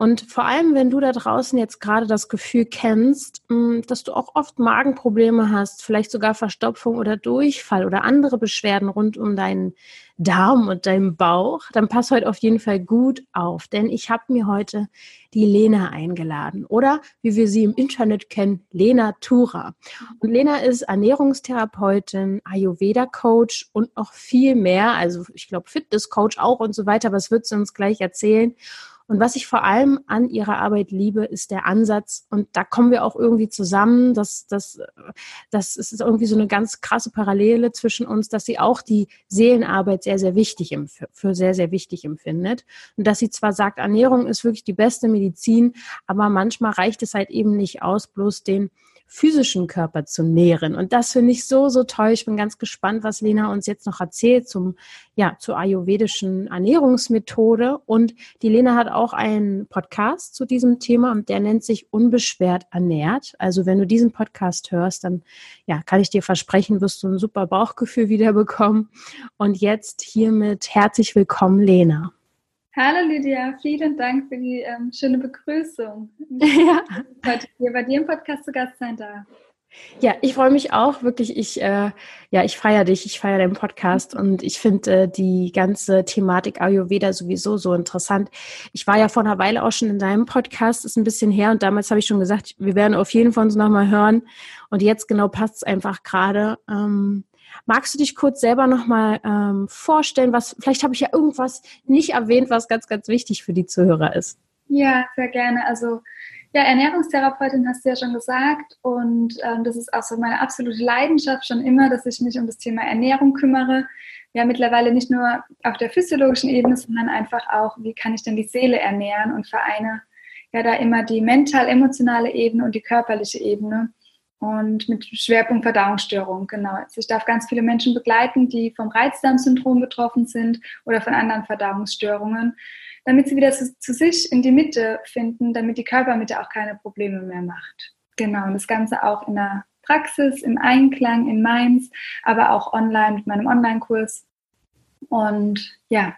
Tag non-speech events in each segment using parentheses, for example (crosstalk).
Und vor allem, wenn du da draußen jetzt gerade das Gefühl kennst, mm, dass du auch oft Magenprobleme hast, vielleicht sogar Verstopfung oder Durchfall oder andere Beschwerden rund um deinen Darm und deinen Bauch, dann pass heute auf jeden Fall gut auf, denn ich habe mir heute die Lena eingeladen oder wie wir sie im Internet kennen, Lena Tura. Und Lena ist Ernährungstherapeutin, Ayurveda-Coach und noch viel mehr, also ich glaube Fitness-Coach auch und so weiter, was wird sie uns gleich erzählen. Und was ich vor allem an ihrer Arbeit liebe, ist der Ansatz. Und da kommen wir auch irgendwie zusammen. Das, das, das ist irgendwie so eine ganz krasse Parallele zwischen uns, dass sie auch die Seelenarbeit sehr, sehr wichtig für sehr, sehr wichtig empfindet. Und dass sie zwar sagt, Ernährung ist wirklich die beste Medizin, aber manchmal reicht es halt eben nicht aus, bloß den physischen Körper zu nähren. Und das finde ich so, so toll. Ich bin ganz gespannt, was Lena uns jetzt noch erzählt zum, ja, zur ayurvedischen Ernährungsmethode. Und die Lena hat auch einen Podcast zu diesem Thema und der nennt sich Unbeschwert ernährt. Also wenn du diesen Podcast hörst, dann, ja, kann ich dir versprechen, wirst du ein super Bauchgefühl wieder bekommen. Und jetzt hiermit herzlich willkommen, Lena. Hallo Lydia, vielen Dank für die ähm, schöne Begrüßung. (laughs) Ja. Heute hier bei dir im Podcast zu Gast sein darf. Ja, ich freue mich auch wirklich. Ich, äh, ja, ich feiere dich, ich feiere deinen Podcast und ich finde äh, die ganze Thematik Ayurveda sowieso so interessant. Ich war ja vor einer Weile auch schon in deinem Podcast, ist ein bisschen her und damals habe ich schon gesagt, wir werden auf jeden Fall uns nochmal hören und jetzt genau passt es einfach gerade. Ähm, Magst du dich kurz selber nochmal ähm, vorstellen? Was, vielleicht habe ich ja irgendwas nicht erwähnt, was ganz, ganz wichtig für die Zuhörer ist. Ja, sehr gerne. Also ja, Ernährungstherapeutin hast du ja schon gesagt und ähm, das ist auch so meine absolute Leidenschaft schon immer, dass ich mich um das Thema Ernährung kümmere. Ja, mittlerweile nicht nur auf der physiologischen Ebene, sondern einfach auch, wie kann ich denn die Seele ernähren und vereine ja da immer die mental-emotionale Ebene und die körperliche Ebene und mit Schwerpunkt Verdauungsstörung, genau. Also ich darf ganz viele Menschen begleiten, die vom Reizdarmsyndrom betroffen sind oder von anderen Verdauungsstörungen, damit sie wieder zu, zu, sich in die Mitte finden, damit die Körpermitte auch keine Probleme mehr macht. Genau, und das Ganze auch in der Praxis, im Einklang, in Mainz, aber auch online mit meinem Online-Kurs. Und ja,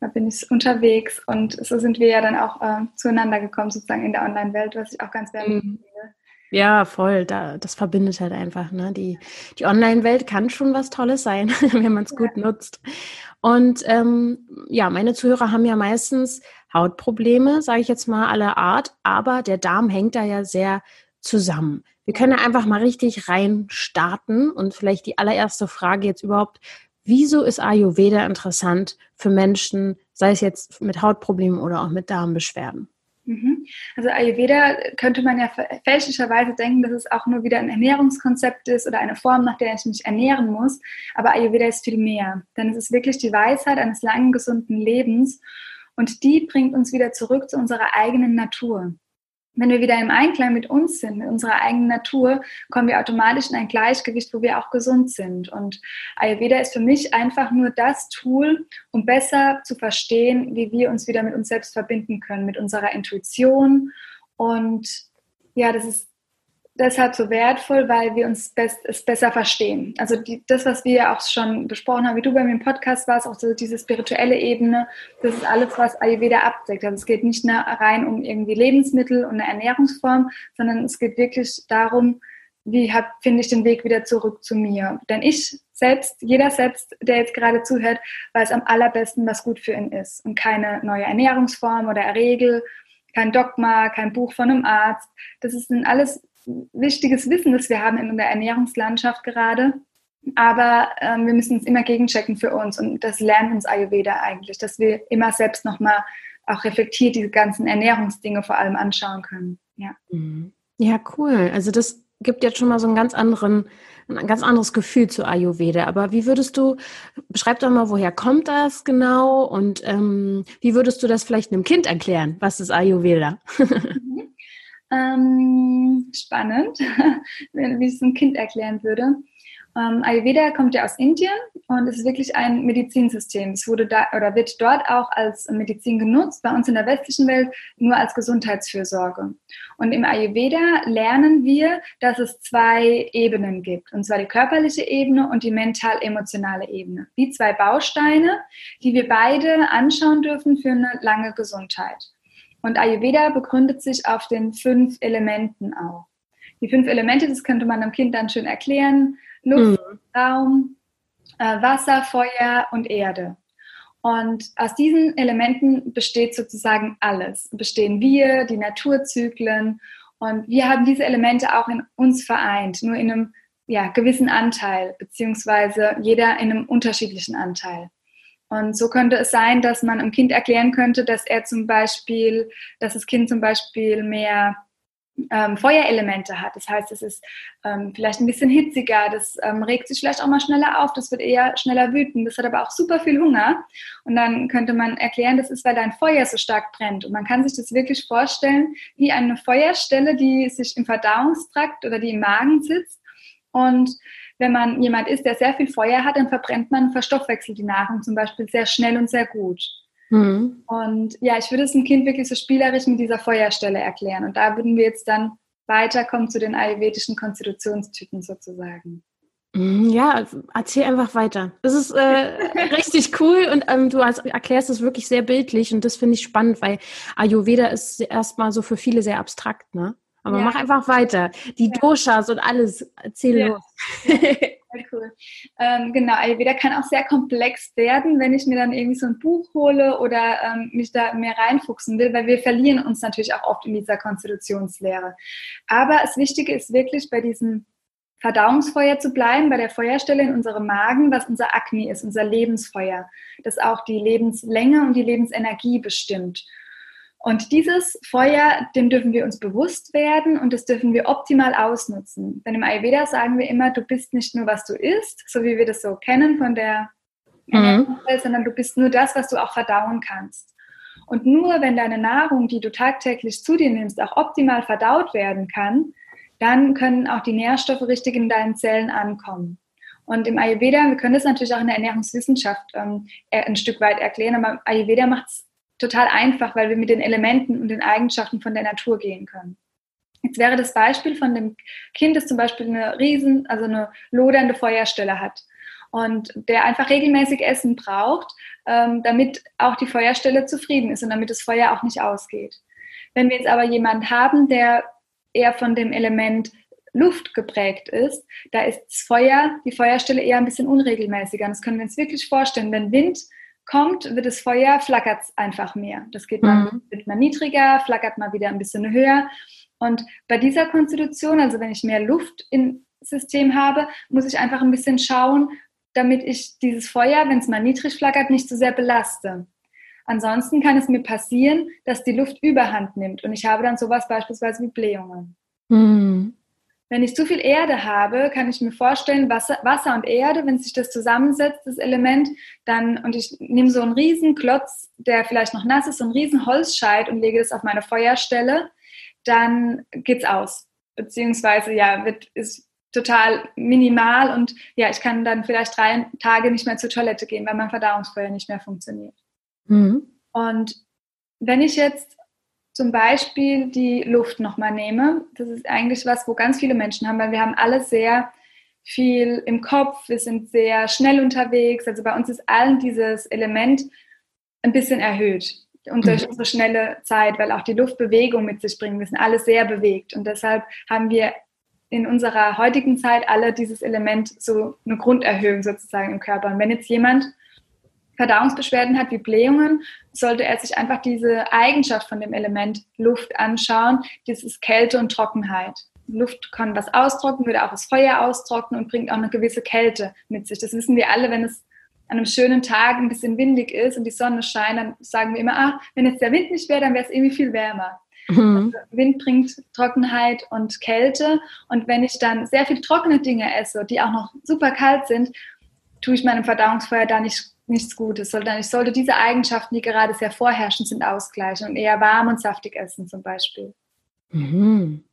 da bin ich unterwegs und so sind wir ja dann auch äh, zueinander gekommen, sozusagen in der Online-Welt, was ich auch ganz wertvoll mhm. finde. Ja, voll. Da, das verbindet halt einfach. Ne? Die, die Online-Welt kann schon was Tolles sein, (laughs) wenn man es gut ja. nutzt. Und ähm, ja, meine Zuhörer haben ja meistens Hautprobleme, sage ich jetzt mal aller Art, aber der Darm hängt da ja sehr zusammen. Wir können ja einfach mal richtig rein starten und vielleicht die allererste Frage jetzt überhaupt, wieso ist Ayurveda interessant für Menschen, sei es jetzt mit Hautproblemen oder auch mit Darmbeschwerden? Mhm. Also Ayurveda könnte man ja fälschlicherweise denken, dass es auch nur wieder ein Ernährungskonzept ist oder eine Form, nach der ich mich ernähren muss. Aber Ayurveda ist viel mehr. Denn es ist wirklich die Weisheit eines langen, gesunden Lebens. Und die bringt uns wieder zurück zu unserer eigenen Natur wenn wir wieder im Einklang mit uns sind, mit unserer eigenen Natur, kommen wir automatisch in ein Gleichgewicht, wo wir auch gesund sind. Und Ayurveda ist für mich einfach nur das Tool, um besser zu verstehen, wie wir uns wieder mit uns selbst verbinden können, mit unserer Intuition. Und ja, das ist deshalb so wertvoll, weil wir uns best, es besser verstehen. Also die, das, was wir auch schon besprochen haben, wie du bei mir im Podcast warst, auch so diese spirituelle Ebene, das ist alles, was Ayurveda abdeckt. Also es geht nicht nur rein um irgendwie Lebensmittel und eine Ernährungsform, sondern es geht wirklich darum, wie finde ich den Weg wieder zurück zu mir. Denn ich selbst, jeder selbst, der jetzt gerade zuhört, weiß am allerbesten, was gut für ihn ist und keine neue Ernährungsform oder Regel kein Dogma, kein Buch von einem Arzt. Das sind alles wichtiges Wissen, das wir haben in der Ernährungslandschaft gerade. Aber ähm, wir müssen es immer gegenchecken für uns und das lernt uns Ayurveda eigentlich, dass wir immer selbst nochmal auch reflektiert diese ganzen Ernährungsdinge vor allem anschauen können. Ja. Mhm. ja, cool. Also das gibt jetzt schon mal so einen ganz anderen, ein ganz anderes Gefühl zu Ayurveda. Aber wie würdest du, beschreib doch mal, woher kommt das genau und ähm, wie würdest du das vielleicht einem Kind erklären? Was ist Ayurveda? (laughs) Ähm, spannend, (laughs) wie ich es einem Kind erklären würde. Ähm, Ayurveda kommt ja aus Indien und ist wirklich ein Medizinsystem. Es wurde da oder wird dort auch als Medizin genutzt, bei uns in der westlichen Welt nur als Gesundheitsfürsorge. Und im Ayurveda lernen wir, dass es zwei Ebenen gibt, und zwar die körperliche Ebene und die mental-emotionale Ebene. Die zwei Bausteine, die wir beide anschauen dürfen für eine lange Gesundheit. Und Ayurveda begründet sich auf den fünf Elementen auch. Die fünf Elemente, das könnte man einem Kind dann schön erklären. Luft, mhm. Raum, äh, Wasser, Feuer und Erde. Und aus diesen Elementen besteht sozusagen alles. Bestehen wir, die Naturzyklen. Und wir haben diese Elemente auch in uns vereint, nur in einem ja, gewissen Anteil, beziehungsweise jeder in einem unterschiedlichen Anteil. Und so könnte es sein, dass man einem Kind erklären könnte, dass er zum Beispiel, dass das Kind zum Beispiel mehr ähm, Feuerelemente hat. Das heißt, es ist ähm, vielleicht ein bisschen hitziger, das ähm, regt sich vielleicht auch mal schneller auf, das wird eher schneller wütend, das hat aber auch super viel Hunger. Und dann könnte man erklären, das ist, weil dein Feuer so stark brennt. Und man kann sich das wirklich vorstellen wie eine Feuerstelle, die sich im Verdauungstrakt oder die im Magen sitzt. Und wenn man jemand ist, der sehr viel Feuer hat, dann verbrennt man, verstoffwechselt die Nahrung zum Beispiel sehr schnell und sehr gut. Mhm. Und ja, ich würde es dem Kind wirklich so spielerisch mit dieser Feuerstelle erklären. Und da würden wir jetzt dann weiterkommen zu den ayurvedischen Konstitutionstypen sozusagen. Mhm, ja, erzähl einfach weiter. Das ist äh, (laughs) richtig cool und ähm, du erklärst es wirklich sehr bildlich und das finde ich spannend, weil Ayurveda ist erstmal so für viele sehr abstrakt, ne? Aber ja. mach einfach weiter. Die ja. Doshas und alles, erzähl ja. los. (laughs) Sehr cool. Ähm, genau, Ayurveda kann auch sehr komplex werden, wenn ich mir dann irgendwie so ein Buch hole oder ähm, mich da mehr reinfuchsen will, weil wir verlieren uns natürlich auch oft in dieser Konstitutionslehre. Aber das Wichtige ist wirklich bei diesem Verdauungsfeuer zu bleiben, bei der Feuerstelle in unserem Magen, was unser Akne ist, unser Lebensfeuer, das auch die Lebenslänge und die Lebensenergie bestimmt. Und dieses Feuer, dem dürfen wir uns bewusst werden und das dürfen wir optimal ausnutzen. Denn im Ayurveda sagen wir immer, du bist nicht nur, was du isst, so wie wir das so kennen von der mhm. sondern du bist nur das, was du auch verdauen kannst. Und nur wenn deine Nahrung, die du tagtäglich zu dir nimmst, auch optimal verdaut werden kann, dann können auch die Nährstoffe richtig in deinen Zellen ankommen. Und im Ayurveda, wir können das natürlich auch in der Ernährungswissenschaft ähm, ein Stück weit erklären, aber Ayurveda macht es total einfach, weil wir mit den Elementen und den Eigenschaften von der Natur gehen können. Jetzt wäre das Beispiel von dem Kind, das zum Beispiel eine riesen, also eine lodernde Feuerstelle hat und der einfach regelmäßig Essen braucht, ähm, damit auch die Feuerstelle zufrieden ist und damit das Feuer auch nicht ausgeht. Wenn wir jetzt aber jemanden haben, der eher von dem Element Luft geprägt ist, da ist das Feuer, die Feuerstelle eher ein bisschen unregelmäßiger. Und das können wir uns wirklich vorstellen. Wenn Wind kommt, wird das Feuer, flackert es einfach mehr. Das geht mal, mhm. wird mal niedriger, flackert mal wieder ein bisschen höher. Und bei dieser Konstitution, also wenn ich mehr Luft im System habe, muss ich einfach ein bisschen schauen, damit ich dieses Feuer, wenn es mal niedrig flackert, nicht so sehr belaste. Ansonsten kann es mir passieren, dass die Luft überhand nimmt und ich habe dann sowas beispielsweise wie Blähungen. Mhm. Wenn ich zu viel Erde habe, kann ich mir vorstellen, Wasser, Wasser und Erde, wenn sich das zusammensetzt, das Element, dann, und ich nehme so einen riesen Klotz, der vielleicht noch nass ist, so einen riesen Holzscheit und lege das auf meine Feuerstelle, dann geht's aus. Beziehungsweise, ja, wird, ist total minimal und ja, ich kann dann vielleicht drei Tage nicht mehr zur Toilette gehen, weil mein Verdauungsfeuer nicht mehr funktioniert. Mhm. Und wenn ich jetzt zum Beispiel die Luft nochmal nehme, das ist eigentlich was, wo ganz viele Menschen haben, weil wir haben alle sehr viel im Kopf, wir sind sehr schnell unterwegs. Also bei uns ist allen dieses Element ein bisschen erhöht und durch mhm. unsere schnelle Zeit, weil auch die Luftbewegung mit sich bringt. Wir sind alle sehr bewegt und deshalb haben wir in unserer heutigen Zeit alle dieses Element so eine Grunderhöhung sozusagen im Körper. Und wenn jetzt jemand Verdauungsbeschwerden hat wie Blähungen, sollte er sich einfach diese Eigenschaft von dem Element Luft anschauen. Das ist Kälte und Trockenheit. Luft kann was austrocknen, würde auch das Feuer austrocknen und bringt auch eine gewisse Kälte mit sich. Das wissen wir alle, wenn es an einem schönen Tag ein bisschen windig ist und die Sonne scheint, dann sagen wir immer, ah, wenn jetzt der Wind nicht wäre, dann wäre es irgendwie viel wärmer. Mhm. Also Wind bringt Trockenheit und Kälte. Und wenn ich dann sehr viel trockene Dinge esse, die auch noch super kalt sind, tue ich meinem Verdauungsfeuer da nicht nichts Gutes, sondern ich sollte diese Eigenschaften, die gerade sehr vorherrschend sind, ausgleichen und eher warm und saftig essen zum Beispiel. Mhm.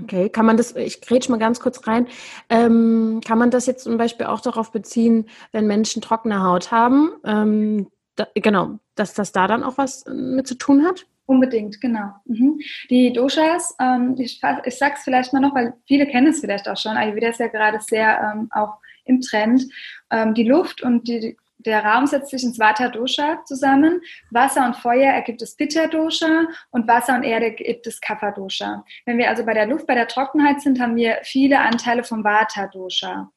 Okay, kann man das, ich grätsch mal ganz kurz rein, ähm, kann man das jetzt zum Beispiel auch darauf beziehen, wenn Menschen trockene Haut haben, ähm, da, genau, dass das da dann auch was mit zu tun hat? Unbedingt, genau. Mhm. Die Doshas, ähm, ich, ich sage es vielleicht mal noch, weil viele kennen es vielleicht auch schon, Ayurveda ist ja gerade sehr ähm, auch im Trend. Ähm, die Luft und die, der Raum setzt sich ins Vata Dosha zusammen. Wasser und Feuer ergibt das Pitta Dosha und Wasser und Erde ergibt das Kapha Dosha. Wenn wir also bei der Luft, bei der Trockenheit sind, haben wir viele Anteile vom Vata Dosha.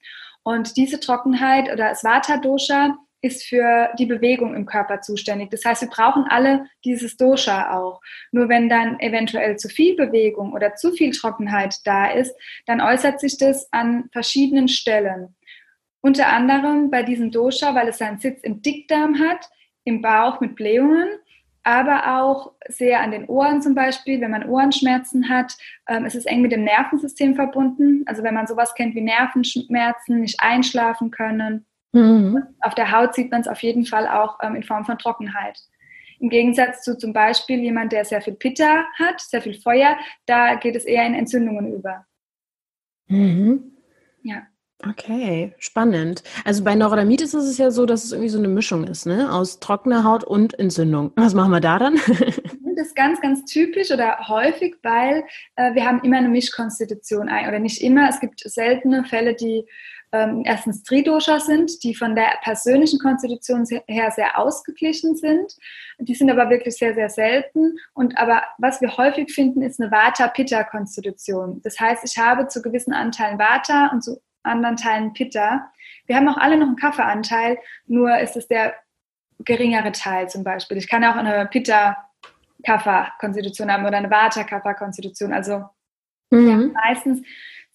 Und diese Trockenheit oder das Vata Dosha ist für die Bewegung im Körper zuständig. Das heißt, wir brauchen alle dieses Dosha auch. Nur wenn dann eventuell zu viel Bewegung oder zu viel Trockenheit da ist, dann äußert sich das an verschiedenen Stellen. Unter anderem bei diesem Dosha, weil es seinen Sitz im Dickdarm hat, im Bauch mit Blähungen, aber auch sehr an den Ohren zum Beispiel, wenn man Ohrenschmerzen hat. Ähm, es ist eng mit dem Nervensystem verbunden. Also wenn man sowas kennt wie Nervenschmerzen, nicht einschlafen können. Mhm. Auf der Haut sieht man es auf jeden Fall auch ähm, in Form von Trockenheit. Im Gegensatz zu zum Beispiel jemand, der sehr viel Pitta hat, sehr viel Feuer, da geht es eher in Entzündungen über. Mhm. Ja. Okay, spannend. Also bei Neurodermitis ist es ja so, dass es irgendwie so eine Mischung ist, ne? Aus trockener Haut und Entzündung. Was machen wir da dann? (laughs) das ist ganz, ganz typisch oder häufig, weil äh, wir haben immer eine Mischkonstitution ein oder nicht immer. Es gibt seltene Fälle, die ähm, erstens Tridosha sind, die von der persönlichen Konstitution her sehr ausgeglichen sind. Die sind aber wirklich sehr, sehr selten. Und aber was wir häufig finden, ist eine Vata-Pitta-Konstitution. Das heißt, ich habe zu gewissen Anteilen Vata und zu anderen Teilen Pitta. Wir haben auch alle noch einen Kaffeeanteil, nur ist es der geringere Teil zum Beispiel. Ich kann auch eine Pitta-Kapha-Konstitution haben oder eine Vata-Kapha-Konstitution. Also mhm. meistens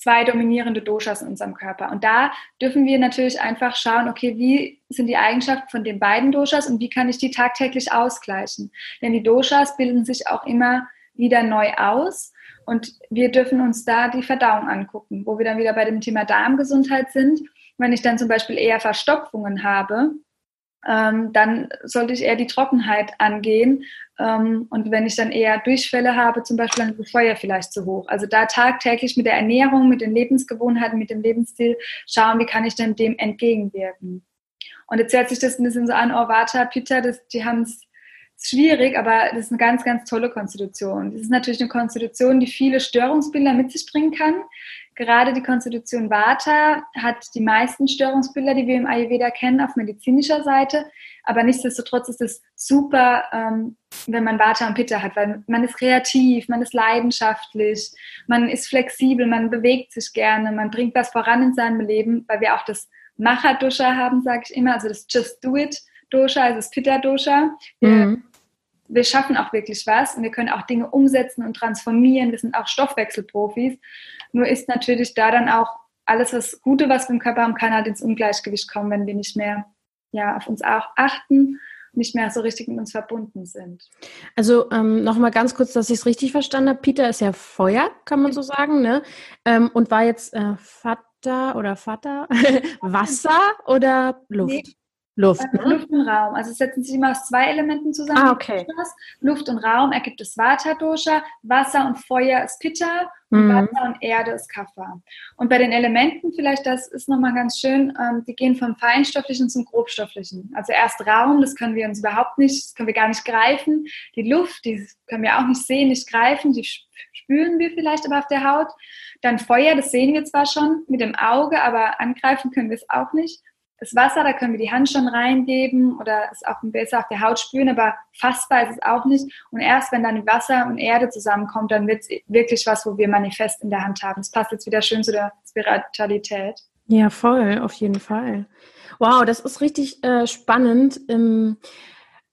zwei dominierende Doshas in unserem Körper. Und da dürfen wir natürlich einfach schauen, okay, wie sind die Eigenschaften von den beiden Doshas und wie kann ich die tagtäglich ausgleichen? Denn die Doshas bilden sich auch immer wieder neu aus. Und wir dürfen uns da die Verdauung angucken, wo wir dann wieder bei dem Thema Darmgesundheit sind. Wenn ich dann zum Beispiel eher Verstopfungen habe, ähm, dann sollte ich eher die Trockenheit angehen. Ähm, und wenn ich dann eher Durchfälle habe, zum Beispiel, dann ist das Feuer vielleicht zu hoch. Also da tagtäglich mit der Ernährung, mit den Lebensgewohnheiten, mit dem Lebensstil schauen, wie kann ich denn dem entgegenwirken. Und jetzt hört sich das ein bisschen so an, oh, Vata, Pitta, das, die haben es schwierig, aber das ist eine ganz, ganz tolle Konstitution. Das ist natürlich eine Konstitution, die viele Störungsbilder mit sich bringen kann. Gerade die Konstitution Vata hat die meisten Störungsbilder, die wir im Ayurveda kennen, auf medizinischer Seite. Aber nichtsdestotrotz ist es super, ähm, wenn man Vata und Pitta hat, weil man ist kreativ, man ist leidenschaftlich, man ist flexibel, man bewegt sich gerne, man bringt was voran in seinem Leben, weil wir auch das Macha-Dosha haben, sage ich immer, also das Just Do It Dosha, also das Pitta-Dosha. Mhm wir schaffen auch wirklich was und wir können auch Dinge umsetzen und transformieren. Wir sind auch Stoffwechselprofis. Nur ist natürlich da dann auch alles das Gute, was wir im Körper haben, kann halt ins Ungleichgewicht kommen, wenn wir nicht mehr ja, auf uns auch achten nicht mehr so richtig mit uns verbunden sind. Also ähm, nochmal ganz kurz, dass ich es richtig verstanden habe. Peter ist ja Feuer, kann man so sagen, ne? Ähm, und war jetzt äh, Vater oder Vater (laughs) Wasser oder Luft? Nee, Luft, äh, ne? Luft und Raum. Also es setzen sich immer aus zwei Elementen zusammen. Ah, okay. Luft und Raum ergibt es Vata-Dosha, Wasser und Feuer ist Pitta und mhm. Wasser und Erde ist Kapha. Und bei den Elementen vielleicht, das ist nochmal ganz schön, ähm, die gehen vom Feinstofflichen zum Grobstofflichen. Also erst Raum, das können wir uns überhaupt nicht, das können wir gar nicht greifen. Die Luft, die können wir auch nicht sehen, nicht greifen, die spüren wir vielleicht aber auf der Haut. Dann Feuer, das sehen wir zwar schon mit dem Auge, aber angreifen können wir es auch nicht. Das Wasser, da können wir die Hand schon reingeben oder es auch besser auf der Haut spüren, aber fassbar ist es auch nicht. Und erst wenn dann Wasser und Erde zusammenkommt, dann wird es wirklich was, wo wir manifest in der Hand haben. Das passt jetzt wieder schön zu der Spiritualität. Ja, voll, auf jeden Fall. Wow, das ist richtig äh, spannend. Ähm,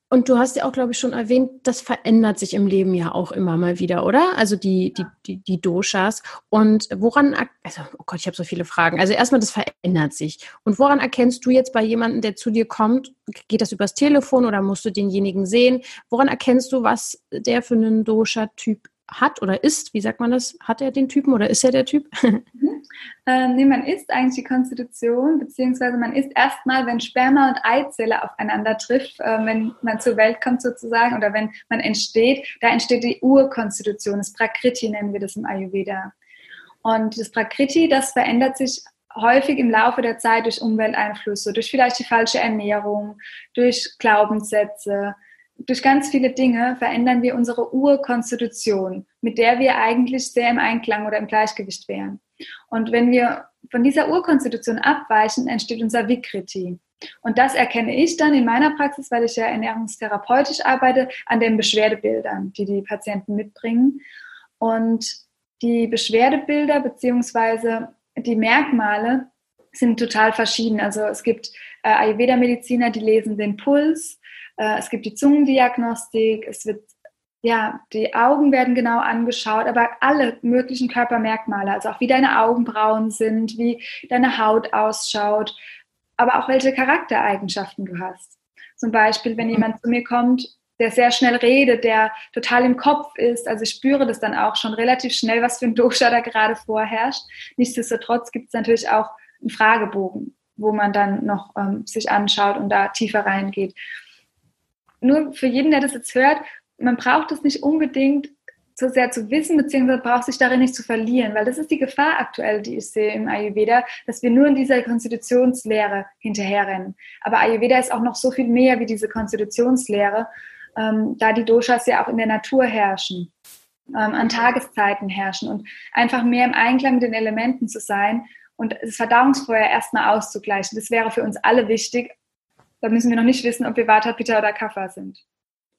und du hast ja auch, glaube ich, schon erwähnt, das verändert sich im Leben ja auch immer mal wieder, oder? Also die, die, die, die Doshas. Und woran, also, oh Gott, ich habe so viele Fragen. Also erstmal, das verändert sich. Und woran erkennst du jetzt bei jemandem, der zu dir kommt, geht das übers Telefon oder musst du denjenigen sehen? Woran erkennst du, was der für einen Dosha-Typ hat oder ist, wie sagt man das? Hat er den Typen oder ist er der Typ? (laughs) Mhm. Ähm, nee, man ist eigentlich die Konstitution, beziehungsweise man ist erstmal, wenn Sperma und Eizelle aufeinander trifft, äh, wenn man zur Welt kommt sozusagen oder wenn man entsteht, da entsteht die Urkonstitution, das Prakriti nennen wir das im Ayurveda. Und das Prakriti, das verändert sich häufig im Laufe der Zeit durch Umwelteinflüsse, durch vielleicht die falsche Ernährung, durch Glaubenssätze, durch ganz viele Dinge verändern wir unsere Urkonstitution, mit der wir eigentlich sehr im Einklang oder im Gleichgewicht wären. Und wenn wir von dieser Urkonstitution abweichen, entsteht unser Vikriti. Und das erkenne ich dann in meiner Praxis, weil ich ja ernährungstherapeutisch arbeite, an den Beschwerdebildern, die die Patienten mitbringen. Und die Beschwerdebilder beziehungsweise die Merkmale sind total verschieden. Also es gibt äh, Ayurveda-Mediziner, die lesen den Puls, äh, es gibt die Zungendiagnostik, es wird ja, die Augen werden genau angeschaut, aber alle möglichen Körpermerkmale, also auch wie deine Augenbrauen sind, wie deine Haut ausschaut, aber auch welche Charaktereigenschaften du hast. Zum Beispiel, wenn jemand zu mir kommt, der sehr schnell redet, der total im Kopf ist, also ich spüre das dann auch schon relativ schnell, was für ein Dosha da gerade vorherrscht. Nichtsdestotrotz gibt es natürlich auch einen Fragebogen, wo man dann noch ähm, sich anschaut und da tiefer reingeht nur für jeden, der das jetzt hört, man braucht es nicht unbedingt so sehr zu wissen, beziehungsweise braucht sich darin nicht zu verlieren, weil das ist die Gefahr aktuell, die ich sehe im Ayurveda, dass wir nur in dieser Konstitutionslehre hinterherrennen. Aber Ayurveda ist auch noch so viel mehr wie diese Konstitutionslehre, ähm, da die Doshas ja auch in der Natur herrschen, ähm, an Tageszeiten herrschen und einfach mehr im Einklang mit den Elementen zu sein und das Verdauungsfeuer erstmal auszugleichen. Das wäre für uns alle wichtig, da müssen wir noch nicht wissen, ob wir Vata, Pitta oder Kapha sind.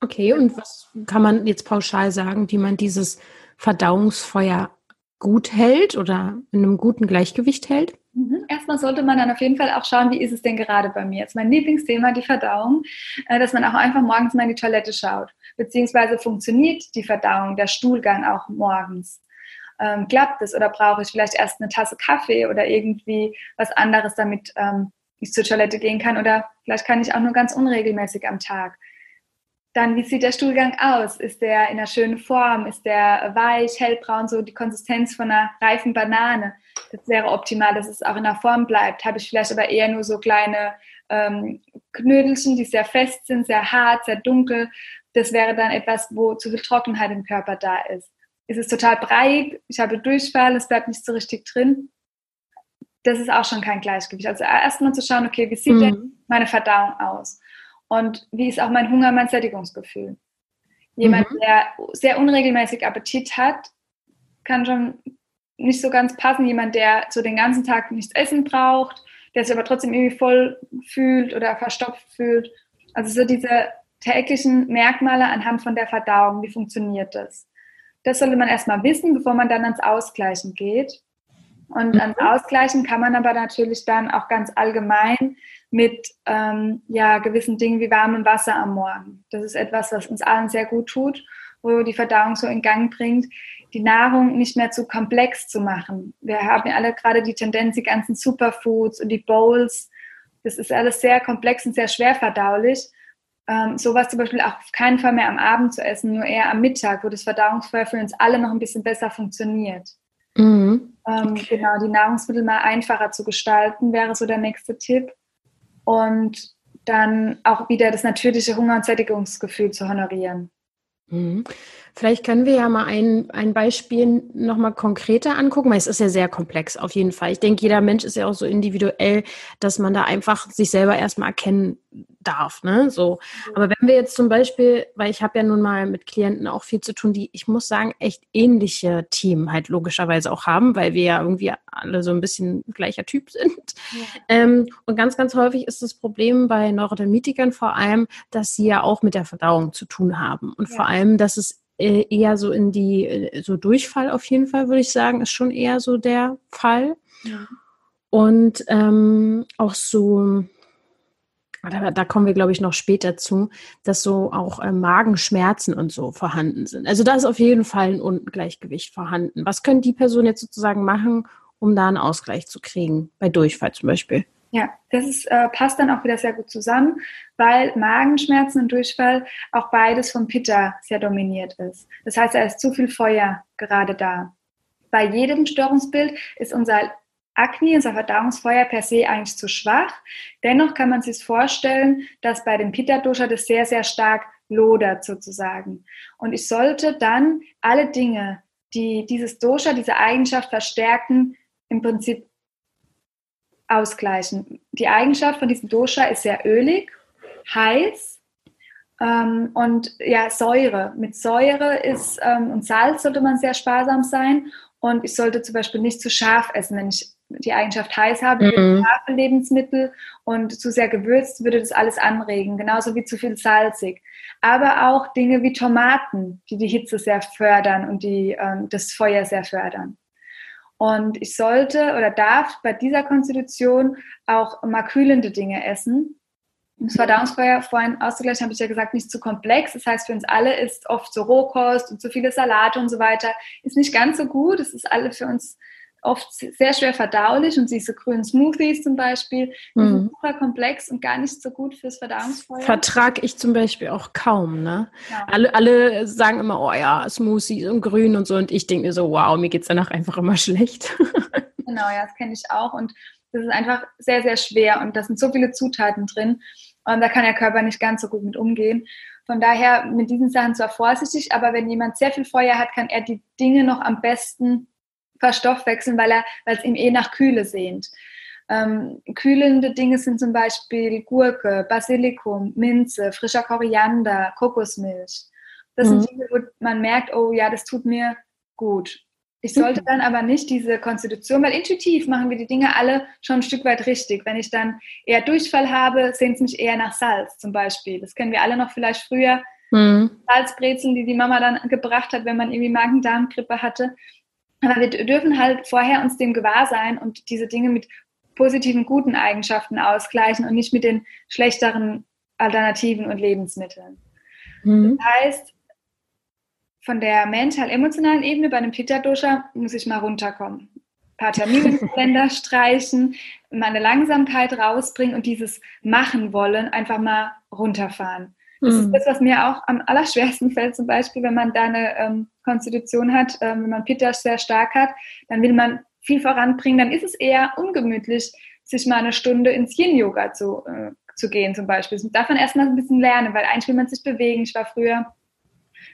Okay, und was kann man jetzt pauschal sagen, wie man dieses Verdauungsfeuer gut hält oder in einem guten Gleichgewicht hält? Mhm. Erstmal sollte man dann auf jeden Fall auch schauen, wie ist es denn gerade bei mir. Jetzt mein Lieblingsthema, die Verdauung, äh, dass man auch einfach morgens mal in die Toilette schaut. Beziehungsweise funktioniert die Verdauung, der Stuhlgang auch morgens. Ähm, klappt es oder brauche ich vielleicht erst eine Tasse Kaffee oder irgendwie was anderes, damit ähm, ich zur Toilette gehen kann oder vielleicht kann ich auch nur ganz unregelmäßig am Tag. Dann, wie sieht der Stuhlgang aus? Ist der in einer schönen Form? Ist der weich, hellbraun, so die Konsistenz von einer reifen Banane? Das wäre optimal, dass es auch in der Form bleibt. Habe ich vielleicht aber eher nur so kleine ähm, Knödelchen, die sehr fest sind, sehr hart, sehr dunkel. Das wäre dann etwas, wo zu viel Trockenheit im Körper da ist. Ist es total breit? Ich habe Durchfall, es bleibt nicht so richtig drin das ist auch schon kein Gleichgewicht. Also erstmal zu schauen, okay, wie sieht mhm. denn meine Verdauung aus? Und wie ist auch mein Hunger, mein Sättigungsgefühl? Jemand, mhm. der sehr unregelmäßig Appetit hat, kann schon nicht so ganz passen. Jemand, der so den ganzen Tag nichts essen braucht, der sich aber trotzdem irgendwie voll fühlt oder verstopft fühlt. Also so diese täglichen Merkmale anhand von der Verdauung, wie funktioniert das? Das sollte man erstmal wissen, bevor man dann ans Ausgleichen geht. Und mhm. ans Ausgleichen kann man aber natürlich dann auch ganz allgemein mit ähm, ja, gewissen Dingen wie warmem Wasser am Morgen. Das ist etwas, was uns allen sehr gut tut, wo die Verdauung so in Gang bringt, die Nahrung nicht mehr zu komplex zu machen. Wir haben ja alle gerade die Tendenz, die ganzen Superfoods und die Bowls, das ist alles sehr komplex und sehr schwer verdaulich. Ähm, sowas zum Beispiel auch auf keinen Fall mehr am Abend zu essen, nur eher am Mittag, wo das Verdauungsfeuer für uns alle noch ein bisschen besser funktioniert. Mhm. Ähm, okay. Genau, die Nahrungsmittel mal einfacher zu gestalten, wäre so der nächste Tipp. Und dann auch wieder das natürliche Hunger- und Sättigungsgefühl zu honorieren. Mhm. Vielleicht können wir ja mal ein, ein Beispiel nochmal konkreter angucken, weil es ist ja sehr komplex auf jeden Fall. Ich denke, jeder Mensch ist ja auch so individuell, dass man da einfach sich selber erstmal erkennen darf. Ne? So. Aber wenn wir jetzt zum Beispiel, weil ich habe ja nun mal mit Klienten auch viel zu tun, die, ich muss sagen, echt ähnliche Team halt logischerweise auch haben, weil wir ja irgendwie alle so ein bisschen gleicher Typ sind. Ja. Ähm, und ganz, ganz häufig ist das Problem bei Neurodermitikern vor allem, dass sie ja auch mit der Verdauung zu tun haben. Und ja. vor allem, dass es äh, eher so in die, äh, so Durchfall auf jeden Fall, würde ich sagen, ist schon eher so der Fall. Ja. Und ähm, auch so, da, da, kommen wir, glaube ich, noch später zu, dass so auch äh, Magenschmerzen und so vorhanden sind. Also da ist auf jeden Fall ein Ungleichgewicht vorhanden. Was können die Personen jetzt sozusagen machen, um da einen Ausgleich zu kriegen, bei Durchfall zum Beispiel? Ja, das ist, äh, passt dann auch wieder sehr gut zusammen, weil Magenschmerzen und Durchfall auch beides vom Pitta sehr dominiert ist. Das heißt, da ist zu viel Feuer gerade da. Bei jedem Störungsbild ist unser Akne, unser Verdauungsfeuer per se eigentlich zu schwach. Dennoch kann man sich vorstellen, dass bei dem Pitta-Dosha das sehr, sehr stark lodert sozusagen. Und ich sollte dann alle Dinge, die dieses Dosha, diese Eigenschaft verstärken, im Prinzip ausgleichen. Die Eigenschaft von diesem Dosha ist sehr ölig, heiß ähm, und ja, Säure. Mit Säure ist ähm, und Salz sollte man sehr sparsam sein und ich sollte zum Beispiel nicht zu scharf essen, wenn ich die Eigenschaft heiß habe, mhm. scharfe Lebensmittel und zu sehr gewürzt würde das alles anregen, genauso wie zu viel salzig. Aber auch Dinge wie Tomaten, die die Hitze sehr fördern und die ähm, das Feuer sehr fördern. Und ich sollte oder darf bei dieser Konstitution auch mal kühlende Dinge essen. Das Verdauungsfeuer vorhin auszugleichen, habe ich ja gesagt, nicht zu komplex. Das heißt, für uns alle ist oft so Rohkost und zu viele Salate und so weiter, ist nicht ganz so gut. Es ist alle für uns oft sehr schwer verdaulich und diese grünen Smoothies zum Beispiel, die mhm. sind super komplex und gar nicht so gut fürs Verdauungsfeuer. Vertrag ich zum Beispiel auch kaum, ne? Ja. Alle, alle sagen immer, oh ja, Smoothies und grün und so und ich denke mir so, wow, mir geht es danach einfach immer schlecht. (laughs) genau, ja, das kenne ich auch und das ist einfach sehr, sehr schwer und da sind so viele Zutaten drin und da kann der Körper nicht ganz so gut mit umgehen. Von daher mit diesen Sachen zwar vorsichtig, aber wenn jemand sehr viel Feuer hat, kann er die Dinge noch am besten verstoffwechseln, weil er, weil es ihm eh nach Kühle sehnt. Ähm, kühlende Dinge sind zum Beispiel Gurke, Basilikum, Minze, frischer Koriander, Kokosmilch. Das mhm. sind Dinge, wo man merkt, oh ja, das tut mir gut. Ich sollte mhm. dann aber nicht diese Konstitution, weil intuitiv machen wir die Dinge alle schon ein Stück weit richtig. Wenn ich dann eher Durchfall habe, sehnt es mich eher nach Salz zum Beispiel. Das kennen wir alle noch vielleicht früher. Mhm. Salzbrezeln, die die Mama dann gebracht hat, wenn man irgendwie Magen-Darm-Grippe hatte. Aber wir dürfen halt vorher uns dem gewahr sein und diese Dinge mit positiven, guten Eigenschaften ausgleichen und nicht mit den schlechteren Alternativen und Lebensmitteln. Mhm. Das heißt, von der mental-emotionalen Ebene bei einem Pitta-Dosha muss ich mal runterkommen. Ein paar Termine im Kalender (laughs) streichen, meine Langsamkeit rausbringen und dieses Machen wollen einfach mal runterfahren. Das mhm. ist das, was mir auch am allerschwersten (laughs) fällt, zum Beispiel, wenn man da eine ähm, Konstitution hat, ähm, wenn man Pitta sehr stark hat, dann will man viel voranbringen, dann ist es eher ungemütlich, sich mal eine Stunde ins Yin-Yoga zu, äh, zu gehen zum Beispiel. Das darf man erstmal ein bisschen lernen, weil eigentlich will man sich bewegen. Ich war früher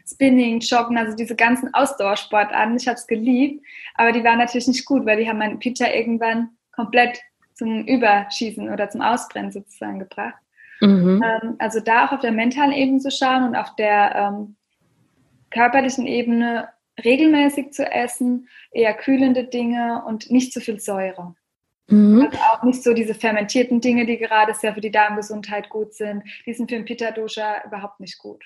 Spinning, Joggen, also diese ganzen Ausdauersportarten. Ich habe es geliebt, aber die waren natürlich nicht gut, weil die haben mein Pitta irgendwann komplett zum Überschießen oder zum Ausbrennen sozusagen gebracht. Mhm. Ähm, also da auch auf der mentalen Ebene zu schauen und auf der ähm, körperlichen Ebene regelmäßig zu essen, eher kühlende Dinge und nicht zu viel Säure. Mhm. Also auch nicht so diese fermentierten Dinge, die gerade sehr für die Darmgesundheit gut sind. Die sind für den Pitta-Dosha überhaupt nicht gut.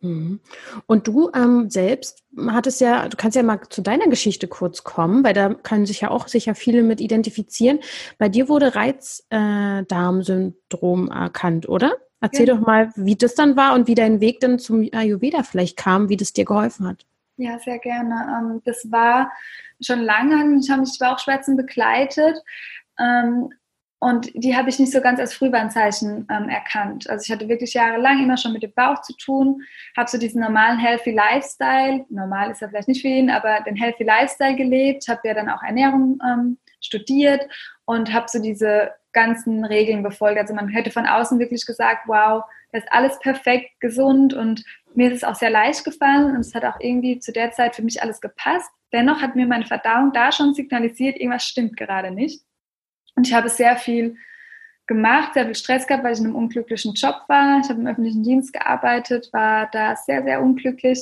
Mhm. Und du ähm, selbst hattest ja, du kannst ja mal zu deiner Geschichte kurz kommen, weil da können sich ja auch sicher viele mit identifizieren. Bei dir wurde Reizdarmsyndrom äh, erkannt, oder? Erzähl ja. doch mal, wie das dann war und wie dein Weg dann zum Ayurveda vielleicht kam, wie das dir geholfen hat. Ja, sehr gerne. Ähm, das war schon lange, ich habe mich Bauchschmerzen begleitet. Und die habe ich nicht so ganz als Frühwarnzeichen ähm, erkannt. Also ich hatte wirklich jahrelang immer schon mit dem Bauch zu tun, habe so diesen normalen Healthy Lifestyle, normal ist er vielleicht nicht für ihn, aber den Healthy Lifestyle gelebt, habe ja dann auch Ernährung ähm, studiert und habe so diese ganzen Regeln befolgt. Also man hätte von außen wirklich gesagt, wow, das ist alles perfekt, gesund und mir ist es auch sehr leicht gefallen und es hat auch irgendwie zu der Zeit für mich alles gepasst. Dennoch hat mir meine Verdauung da schon signalisiert, irgendwas stimmt gerade nicht. Und ich habe sehr viel gemacht, sehr viel Stress gehabt, weil ich in einem unglücklichen Job war. Ich habe im öffentlichen Dienst gearbeitet, war da sehr, sehr unglücklich,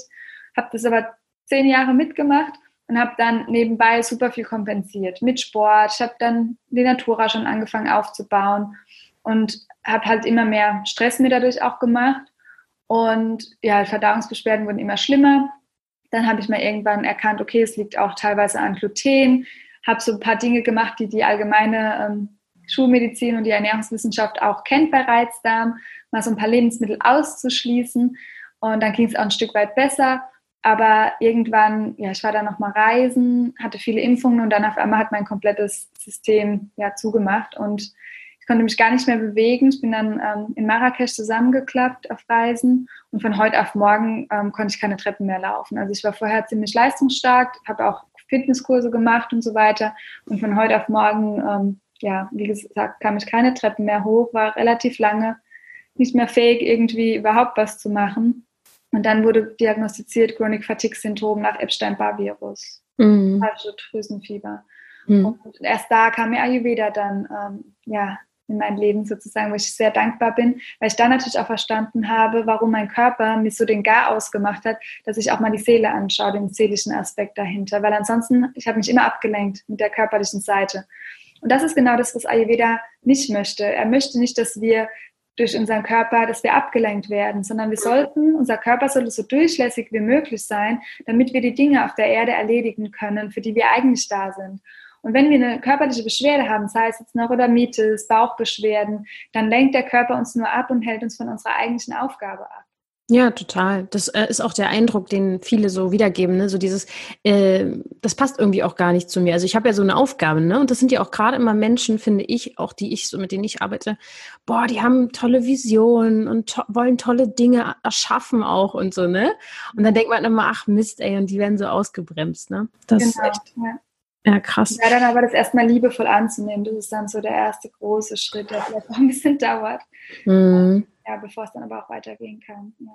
habe das aber zehn Jahre mitgemacht und habe dann nebenbei super viel kompensiert mit Sport. Ich habe dann die Natura schon angefangen aufzubauen und habe halt immer mehr Stress mir dadurch auch gemacht. Und ja, Verdauungsbeschwerden wurden immer schlimmer. Dann habe ich mal irgendwann erkannt, okay, es liegt auch teilweise an Gluten habe so ein paar Dinge gemacht, die die allgemeine ähm, Schulmedizin und die Ernährungswissenschaft auch kennt bei Reizdarm, mal so ein paar Lebensmittel auszuschließen. Und dann ging es auch ein Stück weit besser. Aber irgendwann, ja, ich war dann nochmal reisen, hatte viele Impfungen und dann auf einmal hat mein komplettes System ja zugemacht. Und ich konnte mich gar nicht mehr bewegen. Ich bin dann ähm, in Marrakesch zusammengeklappt auf Reisen und von heute auf morgen ähm, konnte ich keine Treppen mehr laufen. Also ich war vorher ziemlich leistungsstark, habe auch Fitnesskurse gemacht und so weiter und von heute auf morgen, ähm, ja, wie gesagt, kam ich keine Treppen mehr hoch, war relativ lange nicht mehr fähig, irgendwie überhaupt was zu machen. Und dann wurde diagnostiziert Chronic Fatigue Syndrom nach Epstein-Barr-Virus, mhm. Drüsenfieber. Mhm. Und erst da kam mir Ayurveda dann ähm, ja, in mein Leben sozusagen, wo ich sehr dankbar bin, weil ich dann natürlich auch verstanden habe, warum mein Körper mir so den Gar ausgemacht hat, dass ich auch mal die Seele anschaue, den seelischen Aspekt dahinter, weil ansonsten, ich habe mich immer abgelenkt mit der körperlichen Seite. Und das ist genau das, was Ayurveda nicht möchte. Er möchte nicht, dass wir durch unseren Körper, dass wir abgelenkt werden, sondern wir sollten, unser Körper sollte so durchlässig wie möglich sein, damit wir die Dinge auf der Erde erledigen können, für die wir eigentlich da sind. Und wenn wir eine körperliche Beschwerde haben, sei es jetzt Neurodermitis, Bauchbeschwerden, dann lenkt der Körper uns nur ab und hält uns von unserer eigentlichen Aufgabe ab. Ja, total. Das äh, ist auch der Eindruck, den viele so wiedergeben. Ne? So dieses, äh, das passt irgendwie auch gar nicht zu mir. Also ich habe ja so eine Aufgabe, ne? Und das sind ja auch gerade immer Menschen, finde ich, auch die ich so mit denen ich arbeite. Boah, die haben tolle Visionen und to wollen tolle Dinge erschaffen auch und so, ne? Und dann denkt man immer, ach Mist, ey, und die werden so ausgebremst, ne? Das genau, ist echt. Ja. Ja, krass. Ja, dann aber das erstmal liebevoll anzunehmen, das ist dann so der erste große Schritt, der vielleicht auch ein bisschen (laughs) dauert. Mhm. Ja, bevor es dann aber auch weitergehen kann. Ja.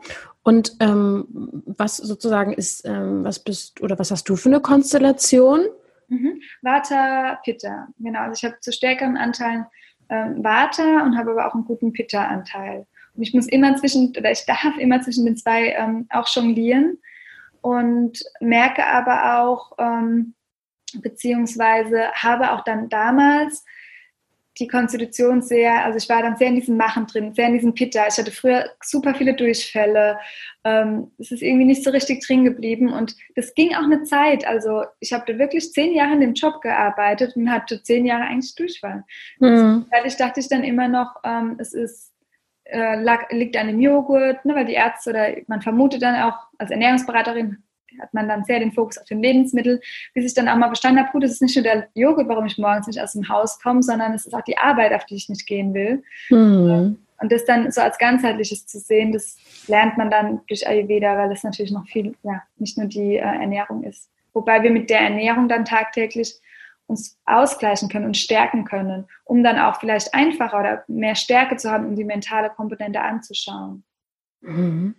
Und ähm, was sozusagen ist, ähm, was bist oder was hast du für eine Konstellation? Mhm. Vata, Pitta, genau. Also ich habe zu stärkeren Anteilen ähm, Vata und habe aber auch einen guten Pitta-Anteil. Und ich muss immer zwischen, oder ich darf immer zwischen den zwei ähm, auch jonglieren und merke aber auch, ähm, beziehungsweise habe auch dann damals die Konstitution sehr, also ich war dann sehr in diesem Machen drin, sehr in diesem Pitta. Ich hatte früher super viele Durchfälle. Ähm, es ist irgendwie nicht so richtig drin geblieben und das ging auch eine Zeit. Also ich habe wirklich zehn Jahre in dem Job gearbeitet und hatte zehn Jahre eigentlich Durchfall. Mhm. Dadurch dachte ich dann immer noch, ähm, es ist äh, lag, liegt an dem Joghurt, ne, weil die Ärzte oder man vermutet dann auch als Ernährungsberaterin hat man dann sehr den Fokus auf den Lebensmittel, bis ich dann auch mal verstanden habe, gut, es ist nicht nur der Joghurt, warum ich morgens nicht aus dem Haus komme, sondern es ist auch die Arbeit, auf die ich nicht gehen will. Mhm. Und das dann so als ganzheitliches zu sehen, das lernt man dann durch Ayurveda, weil das natürlich noch viel, ja, nicht nur die äh, Ernährung ist. Wobei wir mit der Ernährung dann tagtäglich uns ausgleichen können und stärken können, um dann auch vielleicht einfacher oder mehr Stärke zu haben, um die mentale Komponente anzuschauen. Mhm.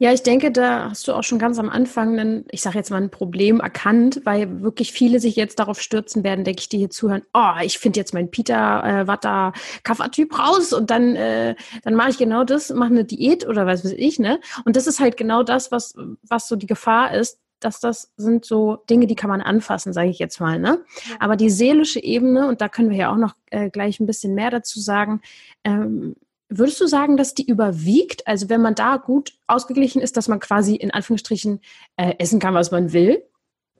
Ja, ich denke, da hast du auch schon ganz am Anfang ein, ich sage jetzt mal, ein Problem erkannt, weil wirklich viele sich jetzt darauf stürzen werden, denke ich, die hier zuhören, oh, ich finde jetzt meinen Peter äh, Watter Kaffertyp raus und dann, äh, dann mache ich genau das, mache eine Diät oder was weiß ich, ne? Und das ist halt genau das, was, was so die Gefahr ist, dass das sind so Dinge, die kann man anfassen, sage ich jetzt mal. Ne? Aber die seelische Ebene, und da können wir ja auch noch äh, gleich ein bisschen mehr dazu sagen, ähm, Würdest du sagen, dass die überwiegt? Also wenn man da gut ausgeglichen ist, dass man quasi in Anführungsstrichen äh, essen kann, was man will?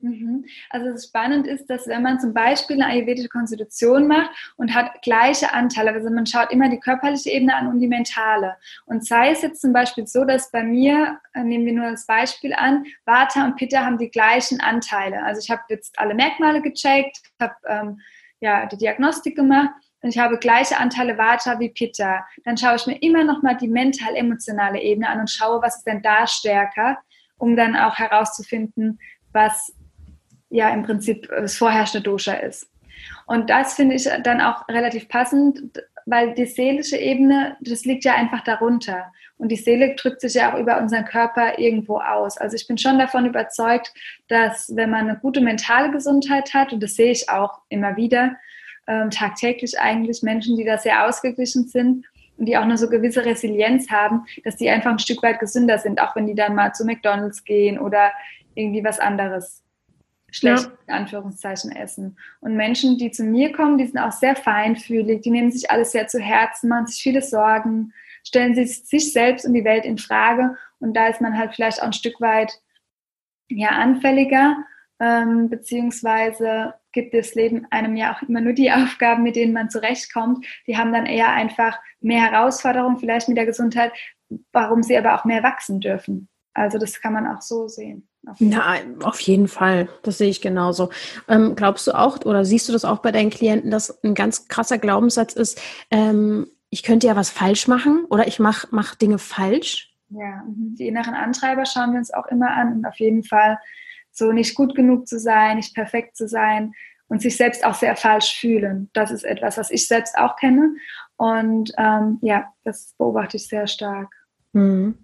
Mhm. Also spannend ist, dass wenn man zum Beispiel eine ayurvedische Konstitution macht und hat gleiche Anteile, also man schaut immer die körperliche Ebene an und die mentale. Und sei es jetzt zum Beispiel so, dass bei mir, äh, nehmen wir nur das Beispiel an, Vata und Pitta haben die gleichen Anteile. Also ich habe jetzt alle Merkmale gecheckt, habe ähm, ja, die Diagnostik gemacht und ich habe gleiche Anteile Vata wie Pitta, dann schaue ich mir immer noch mal die mental-emotionale Ebene an und schaue, was ist denn da stärker, um dann auch herauszufinden, was ja im Prinzip das vorherrschende Dosha ist. Und das finde ich dann auch relativ passend, weil die seelische Ebene, das liegt ja einfach darunter. Und die Seele drückt sich ja auch über unseren Körper irgendwo aus. Also ich bin schon davon überzeugt, dass wenn man eine gute mentale Gesundheit hat, und das sehe ich auch immer wieder, ähm, tagtäglich eigentlich Menschen, die da sehr ausgeglichen sind und die auch eine so gewisse Resilienz haben, dass die einfach ein Stück weit gesünder sind, auch wenn die dann mal zu McDonalds gehen oder irgendwie was anderes schlecht ja. in Anführungszeichen essen. Und Menschen, die zu mir kommen, die sind auch sehr feinfühlig, die nehmen sich alles sehr zu Herzen, machen sich viele Sorgen, stellen sich, sich selbst und die Welt in Frage. Und da ist man halt vielleicht auch ein Stück weit ja, anfälliger, ähm, beziehungsweise gibt das Leben einem ja auch immer nur die (laughs) Aufgaben, mit denen man zurechtkommt. Die haben dann eher einfach mehr Herausforderungen, vielleicht mit der Gesundheit, warum sie aber auch mehr wachsen dürfen. Also das kann man auch so sehen. Auf Na, auf jeden Fall. Das sehe ich genauso. Ähm, glaubst du auch oder siehst du das auch bei deinen Klienten, dass ein ganz krasser Glaubenssatz ist, ähm, ich könnte ja was falsch machen oder ich mache mach Dinge falsch? Ja, mhm. die inneren Antreiber schauen wir uns auch immer an und auf jeden Fall so nicht gut genug zu sein, nicht perfekt zu sein und sich selbst auch sehr falsch fühlen. Das ist etwas, was ich selbst auch kenne und ähm, ja, das beobachte ich sehr stark. Mhm.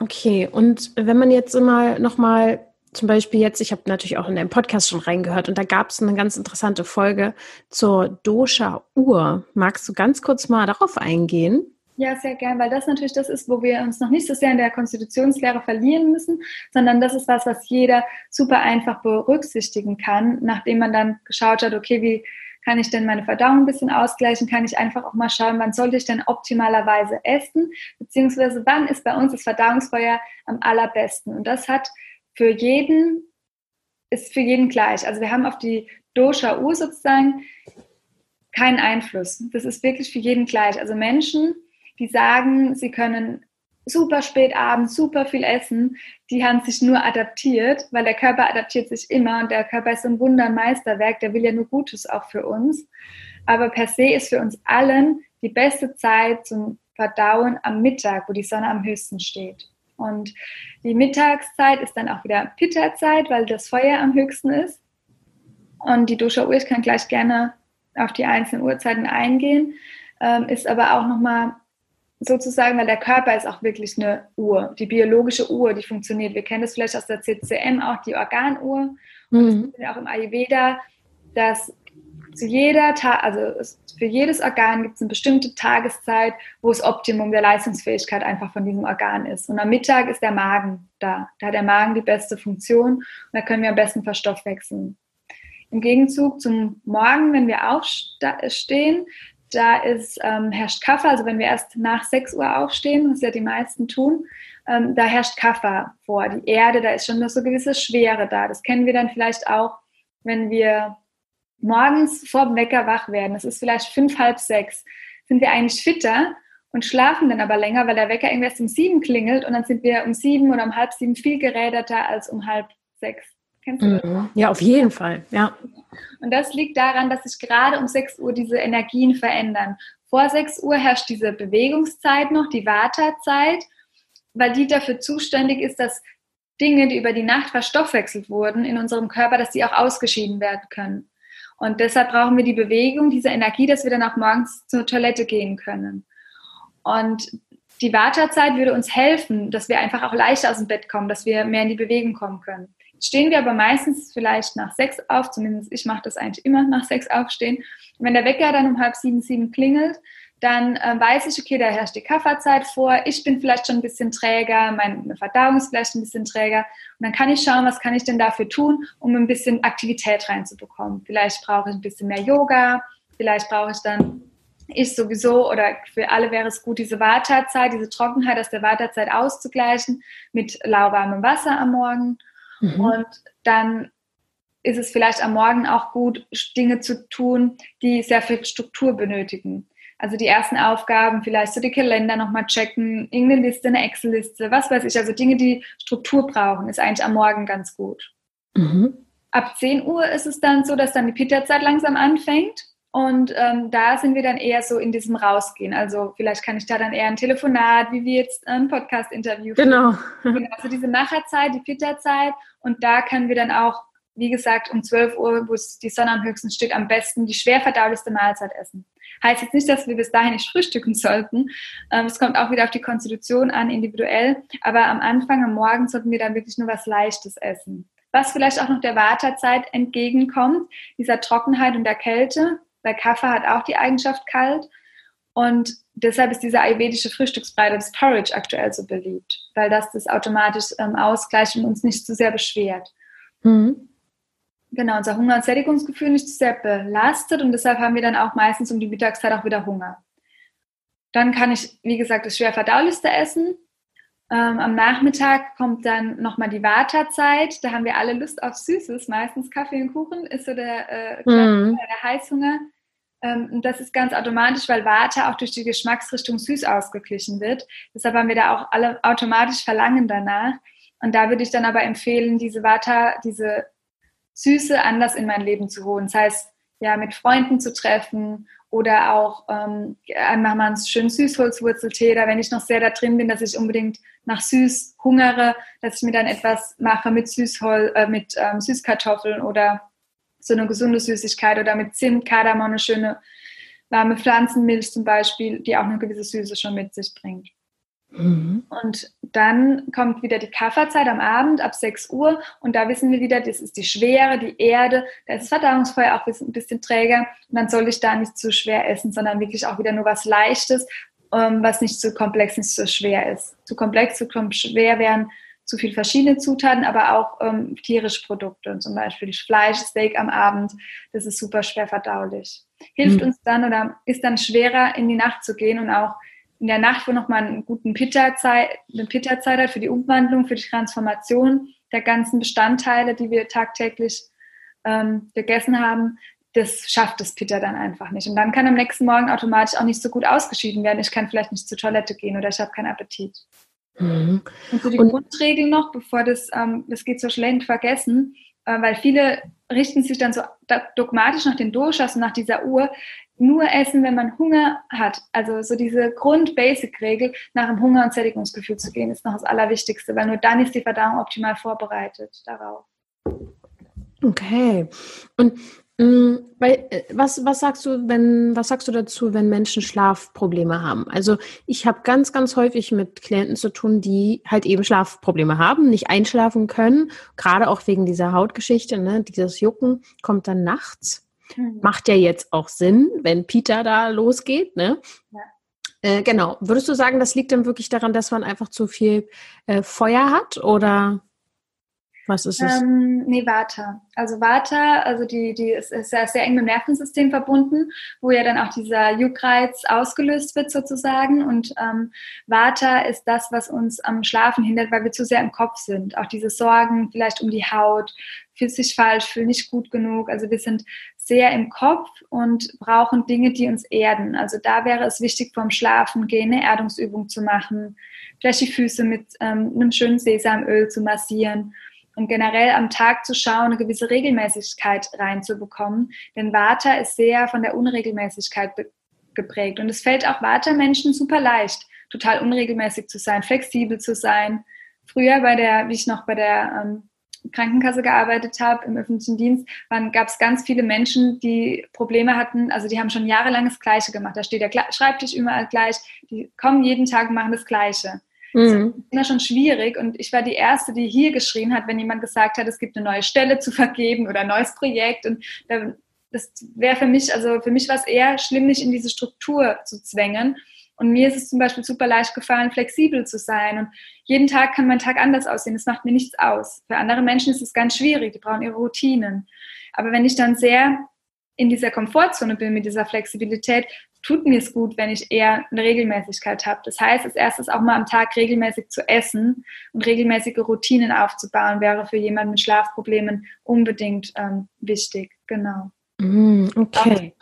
Okay, und wenn man jetzt immer nochmal, zum Beispiel jetzt, ich habe natürlich auch in deinem Podcast schon reingehört und da gab es eine ganz interessante Folge zur Dosha-Uhr. Magst du ganz kurz mal darauf eingehen? Ja, sehr gern, weil das natürlich das ist, wo wir uns noch nicht so sehr in der Konstitutionslehre verlieren müssen, sondern das ist was, was jeder super einfach berücksichtigen kann, nachdem man dann geschaut hat, okay, wie kann ich denn meine Verdauung ein bisschen ausgleichen? Kann ich einfach auch mal schauen, wann sollte ich denn optimalerweise essen? Beziehungsweise wann ist bei uns das Verdauungsfeuer am allerbesten? Und das hat für jeden, ist für jeden gleich. Also wir haben auf die Dosha-Uhr sozusagen keinen Einfluss. Das ist wirklich für jeden gleich. Also Menschen, die sagen, sie können super spät abends super viel essen, die haben sich nur adaptiert, weil der Körper adaptiert sich immer und der Körper ist so ein Wundermeisterwerk, der will ja nur Gutes auch für uns. Aber per se ist für uns allen die beste Zeit zum Verdauen am Mittag, wo die Sonne am höchsten steht. Und die Mittagszeit ist dann auch wieder Pitta-Zeit, weil das Feuer am höchsten ist. Und die Dosha-Uhr, ich kann gleich gerne auf die einzelnen Uhrzeiten eingehen, ähm, ist aber auch nochmal sozusagen, weil der Körper ist auch wirklich eine Uhr, die biologische Uhr, die funktioniert. Wir kennen das vielleicht aus der CCM auch, die Organuhr. Und mhm. auch im Ayurveda, dass zu jeder Tag, also für jedes Organ gibt es eine bestimmte Tageszeit, wo das Optimum der Leistungsfähigkeit einfach von diesem Organ ist. Und am Mittag ist der Magen da. Da hat der Magen die beste Funktion und da können wir am besten verstoffwechseln. Im Gegenzug zum Morgen, wenn wir aufstehen, da ist, ähm, herrscht Kaffer, also wenn wir erst nach 6 Uhr aufstehen, was ja die meisten tun, ähm, da herrscht Kaffer vor. Die Erde, da ist schon noch so gewisse Schwere da. Das kennen wir dann vielleicht auch, wenn wir morgens vor dem Wecker wach werden. Das ist vielleicht fünf, halb sechs. Sind wir eigentlich fitter und schlafen dann aber länger, weil der Wecker irgendwie erst um sieben klingelt und dann sind wir um sieben oder um halb sieben viel geräderter als um halb sechs. Kennst du das? Mhm. Ja, auf jeden Fall, ja. Und das liegt daran, dass sich gerade um 6 Uhr diese Energien verändern. Vor 6 Uhr herrscht diese Bewegungszeit noch, die Vata-Zeit, weil die dafür zuständig ist, dass Dinge, die über die Nacht verstoffwechselt wurden in unserem Körper, dass die auch ausgeschieden werden können. Und deshalb brauchen wir die Bewegung, diese Energie, dass wir dann auch morgens zur Toilette gehen können. Und die Wartezeit würde uns helfen, dass wir einfach auch leichter aus dem Bett kommen, dass wir mehr in die Bewegung kommen können stehen wir aber meistens vielleicht nach sechs auf, zumindest ich mache das eigentlich immer nach sechs aufstehen. Und wenn der Wecker dann um halb sieben, sieben klingelt, dann äh, weiß ich, okay, da herrscht die Kafferzeit vor, ich bin vielleicht schon ein bisschen träger, meine Verdauung ist vielleicht ein bisschen träger und dann kann ich schauen, was kann ich denn dafür tun, um ein bisschen Aktivität reinzubekommen. Vielleicht brauche ich ein bisschen mehr Yoga, vielleicht brauche ich dann ich sowieso oder für alle wäre es gut, diese Wartezeit, diese Trockenheit aus der Wartezeit auszugleichen mit lauwarmem Wasser am Morgen Mhm. Und dann ist es vielleicht am Morgen auch gut, Dinge zu tun, die sehr viel Struktur benötigen. Also die ersten Aufgaben, vielleicht so die Kalender nochmal checken, irgendeine Liste, eine Excel-Liste, was weiß ich. Also Dinge, die Struktur brauchen, ist eigentlich am Morgen ganz gut. Mhm. Ab 10 Uhr ist es dann so, dass dann die Pitta-Zeit langsam anfängt. Und ähm, da sind wir dann eher so in diesem Rausgehen. Also vielleicht kann ich da dann eher ein Telefonat, wie wir jetzt ein Podcast-Interview. Genau. genau. Also diese Macherzeit, die Pitta-Zeit. Und da können wir dann auch, wie gesagt, um 12 Uhr, wo es die Sonne am höchsten steht, am besten die schwer verdaulichste Mahlzeit essen. Heißt jetzt nicht, dass wir bis dahin nicht frühstücken sollten. Ähm, es kommt auch wieder auf die Konstitution an, individuell. Aber am Anfang, am Morgen, sollten wir dann wirklich nur was Leichtes essen. Was vielleicht auch noch der Wartezeit entgegenkommt, dieser Trockenheit und der Kälte, weil Kaffee hat auch die Eigenschaft kalt. Und deshalb ist dieser ayurvedische Frühstücksbrei, das Porridge, aktuell so beliebt, weil das das automatisch ähm, ausgleicht und uns nicht zu sehr beschwert. Mhm. Genau, unser Hunger- und Sättigungsgefühl nicht zu sehr belastet und deshalb haben wir dann auch meistens um die Mittagszeit auch wieder Hunger. Dann kann ich, wie gesagt, das schwer verdaulichste essen. Ähm, am Nachmittag kommt dann nochmal die Wartezeit. Da haben wir alle Lust auf Süßes. Meistens Kaffee und Kuchen ist so der, äh, mm. der Heißhunger. Ähm, und das ist ganz automatisch, weil Warte auch durch die Geschmacksrichtung süß ausgeglichen wird. Deshalb haben wir da auch alle automatisch Verlangen danach. Und da würde ich dann aber empfehlen, diese Vata, diese Süße anders in mein Leben zu holen. Das heißt, ja, mit Freunden zu treffen oder auch ähm, einfach mal einen schönen Süßholzwurzeltee. Da, wenn ich noch sehr da drin bin, dass ich unbedingt nach Süß hungere, dass ich mir dann etwas mache mit Süßhol, äh, mit ähm, Süßkartoffeln oder so eine gesunde Süßigkeit oder mit Zimt, Kardamom, eine schöne warme Pflanzenmilch zum Beispiel, die auch eine gewisse Süße schon mit sich bringt. Mhm. Und dann kommt wieder die Kafferzeit am Abend ab 6 Uhr und da wissen wir wieder, das ist die Schwere, die Erde, da ist das Verdauungsfeuer auch ein bisschen träger und dann soll ich da nicht zu schwer essen, sondern wirklich auch wieder nur was Leichtes, ähm, was nicht zu komplex, nicht zu schwer ist. Zu komplex, zu schwer wären zu viel verschiedene Zutaten, aber auch ähm, tierische Produkte, zum Beispiel Fleisch, Steak am Abend, das ist super schwer verdaulich. Hilft mhm. uns dann oder ist dann schwerer in die Nacht zu gehen und auch in der Nacht, wo nochmal einen guten Pitta-Zeit, eine Pitta-Zeit hat für die Umwandlung, für die Transformation der ganzen Bestandteile, die wir tagtäglich ähm, gegessen haben, das schafft das Pitta dann einfach nicht. Und dann kann am nächsten Morgen automatisch auch nicht so gut ausgeschieden werden. Ich kann vielleicht nicht zur Toilette gehen oder ich habe keinen Appetit. Mhm. Und so die Und Grundregel noch, bevor das, ähm, das geht so schlecht vergessen, äh, weil viele richten sich dann so dogmatisch nach den Doshas und nach dieser Uhr nur essen, wenn man Hunger hat. Also so diese Grund-Basic-Regel, nach dem Hunger- und Sättigungsgefühl zu gehen, ist noch das Allerwichtigste, weil nur dann ist die Verdauung optimal vorbereitet darauf. Okay. Und was, was sagst du, wenn, was sagst du dazu, wenn Menschen Schlafprobleme haben? Also ich habe ganz, ganz häufig mit Klienten zu tun, die halt eben Schlafprobleme haben, nicht einschlafen können, gerade auch wegen dieser Hautgeschichte, ne? Dieses Jucken kommt dann nachts Mhm. Macht ja jetzt auch Sinn, wenn Peter da losgeht, ne? Ja. Äh, genau. Würdest du sagen, das liegt dann wirklich daran, dass man einfach zu viel äh, Feuer hat oder was ist es? Ähm, nee, Vata. Also Vata, also die, die ist, ist ja sehr eng mit dem Nervensystem verbunden, wo ja dann auch dieser Juckreiz ausgelöst wird sozusagen. Und ähm, Vata ist das, was uns am Schlafen hindert, weil wir zu sehr im Kopf sind. Auch diese Sorgen vielleicht um die Haut, fühlt sich falsch, fühlt nicht gut genug. Also wir sind sehr im Kopf und brauchen Dinge, die uns erden. Also da wäre es wichtig, vorm Schlafen gehen, eine Erdungsübung zu machen, vielleicht die Füße mit ähm, einem schönen Sesamöl zu massieren und generell am Tag zu schauen, eine gewisse Regelmäßigkeit reinzubekommen. Denn Vata ist sehr von der Unregelmäßigkeit geprägt. Und es fällt auch Vata-Menschen super leicht, total unregelmäßig zu sein, flexibel zu sein. Früher bei der, wie ich noch bei der ähm, Krankenkasse gearbeitet habe, im öffentlichen Dienst, gab es ganz viele Menschen, die Probleme hatten. Also die haben schon jahrelang das Gleiche gemacht. Da steht der Schreibtisch überall gleich. Die kommen jeden Tag und machen das Gleiche. Mhm. Das ist immer schon schwierig. Und ich war die Erste, die hier geschrien hat, wenn jemand gesagt hat, es gibt eine neue Stelle zu vergeben oder ein neues Projekt. Und das wäre für mich, also für mich war es eher schlimm, mich in diese Struktur zu zwängen. Und mir ist es zum Beispiel super leicht gefallen, flexibel zu sein. Und jeden Tag kann mein Tag anders aussehen. Das macht mir nichts aus. Für andere Menschen ist es ganz schwierig. Die brauchen ihre Routinen. Aber wenn ich dann sehr in dieser Komfortzone bin mit dieser Flexibilität, tut mir es gut, wenn ich eher eine Regelmäßigkeit habe. Das heißt, als erstes auch mal am Tag regelmäßig zu essen und regelmäßige Routinen aufzubauen, wäre für jemanden mit Schlafproblemen unbedingt ähm, wichtig. Genau. Mm, okay.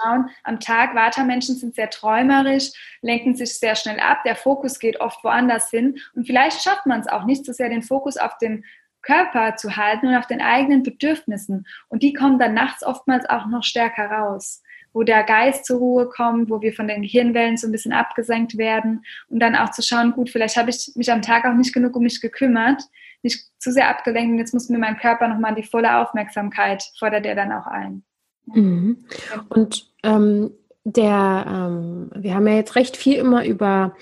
Am Tag, Vata-Menschen sind sehr träumerisch, lenken sich sehr schnell ab, der Fokus geht oft woanders hin und vielleicht schafft man es auch nicht so sehr, den Fokus auf dem Körper zu halten und auf den eigenen Bedürfnissen. Und die kommen dann nachts oftmals auch noch stärker raus, wo der Geist zur Ruhe kommt, wo wir von den Gehirnwellen so ein bisschen abgesenkt werden und dann auch zu schauen, gut, vielleicht habe ich mich am Tag auch nicht genug um mich gekümmert, nicht zu sehr abgelenkt und jetzt muss mir mein Körper nochmal die volle Aufmerksamkeit, fordert er dann auch ein. Mhm. Und ähm, der, ähm, wir haben ja jetzt recht viel immer über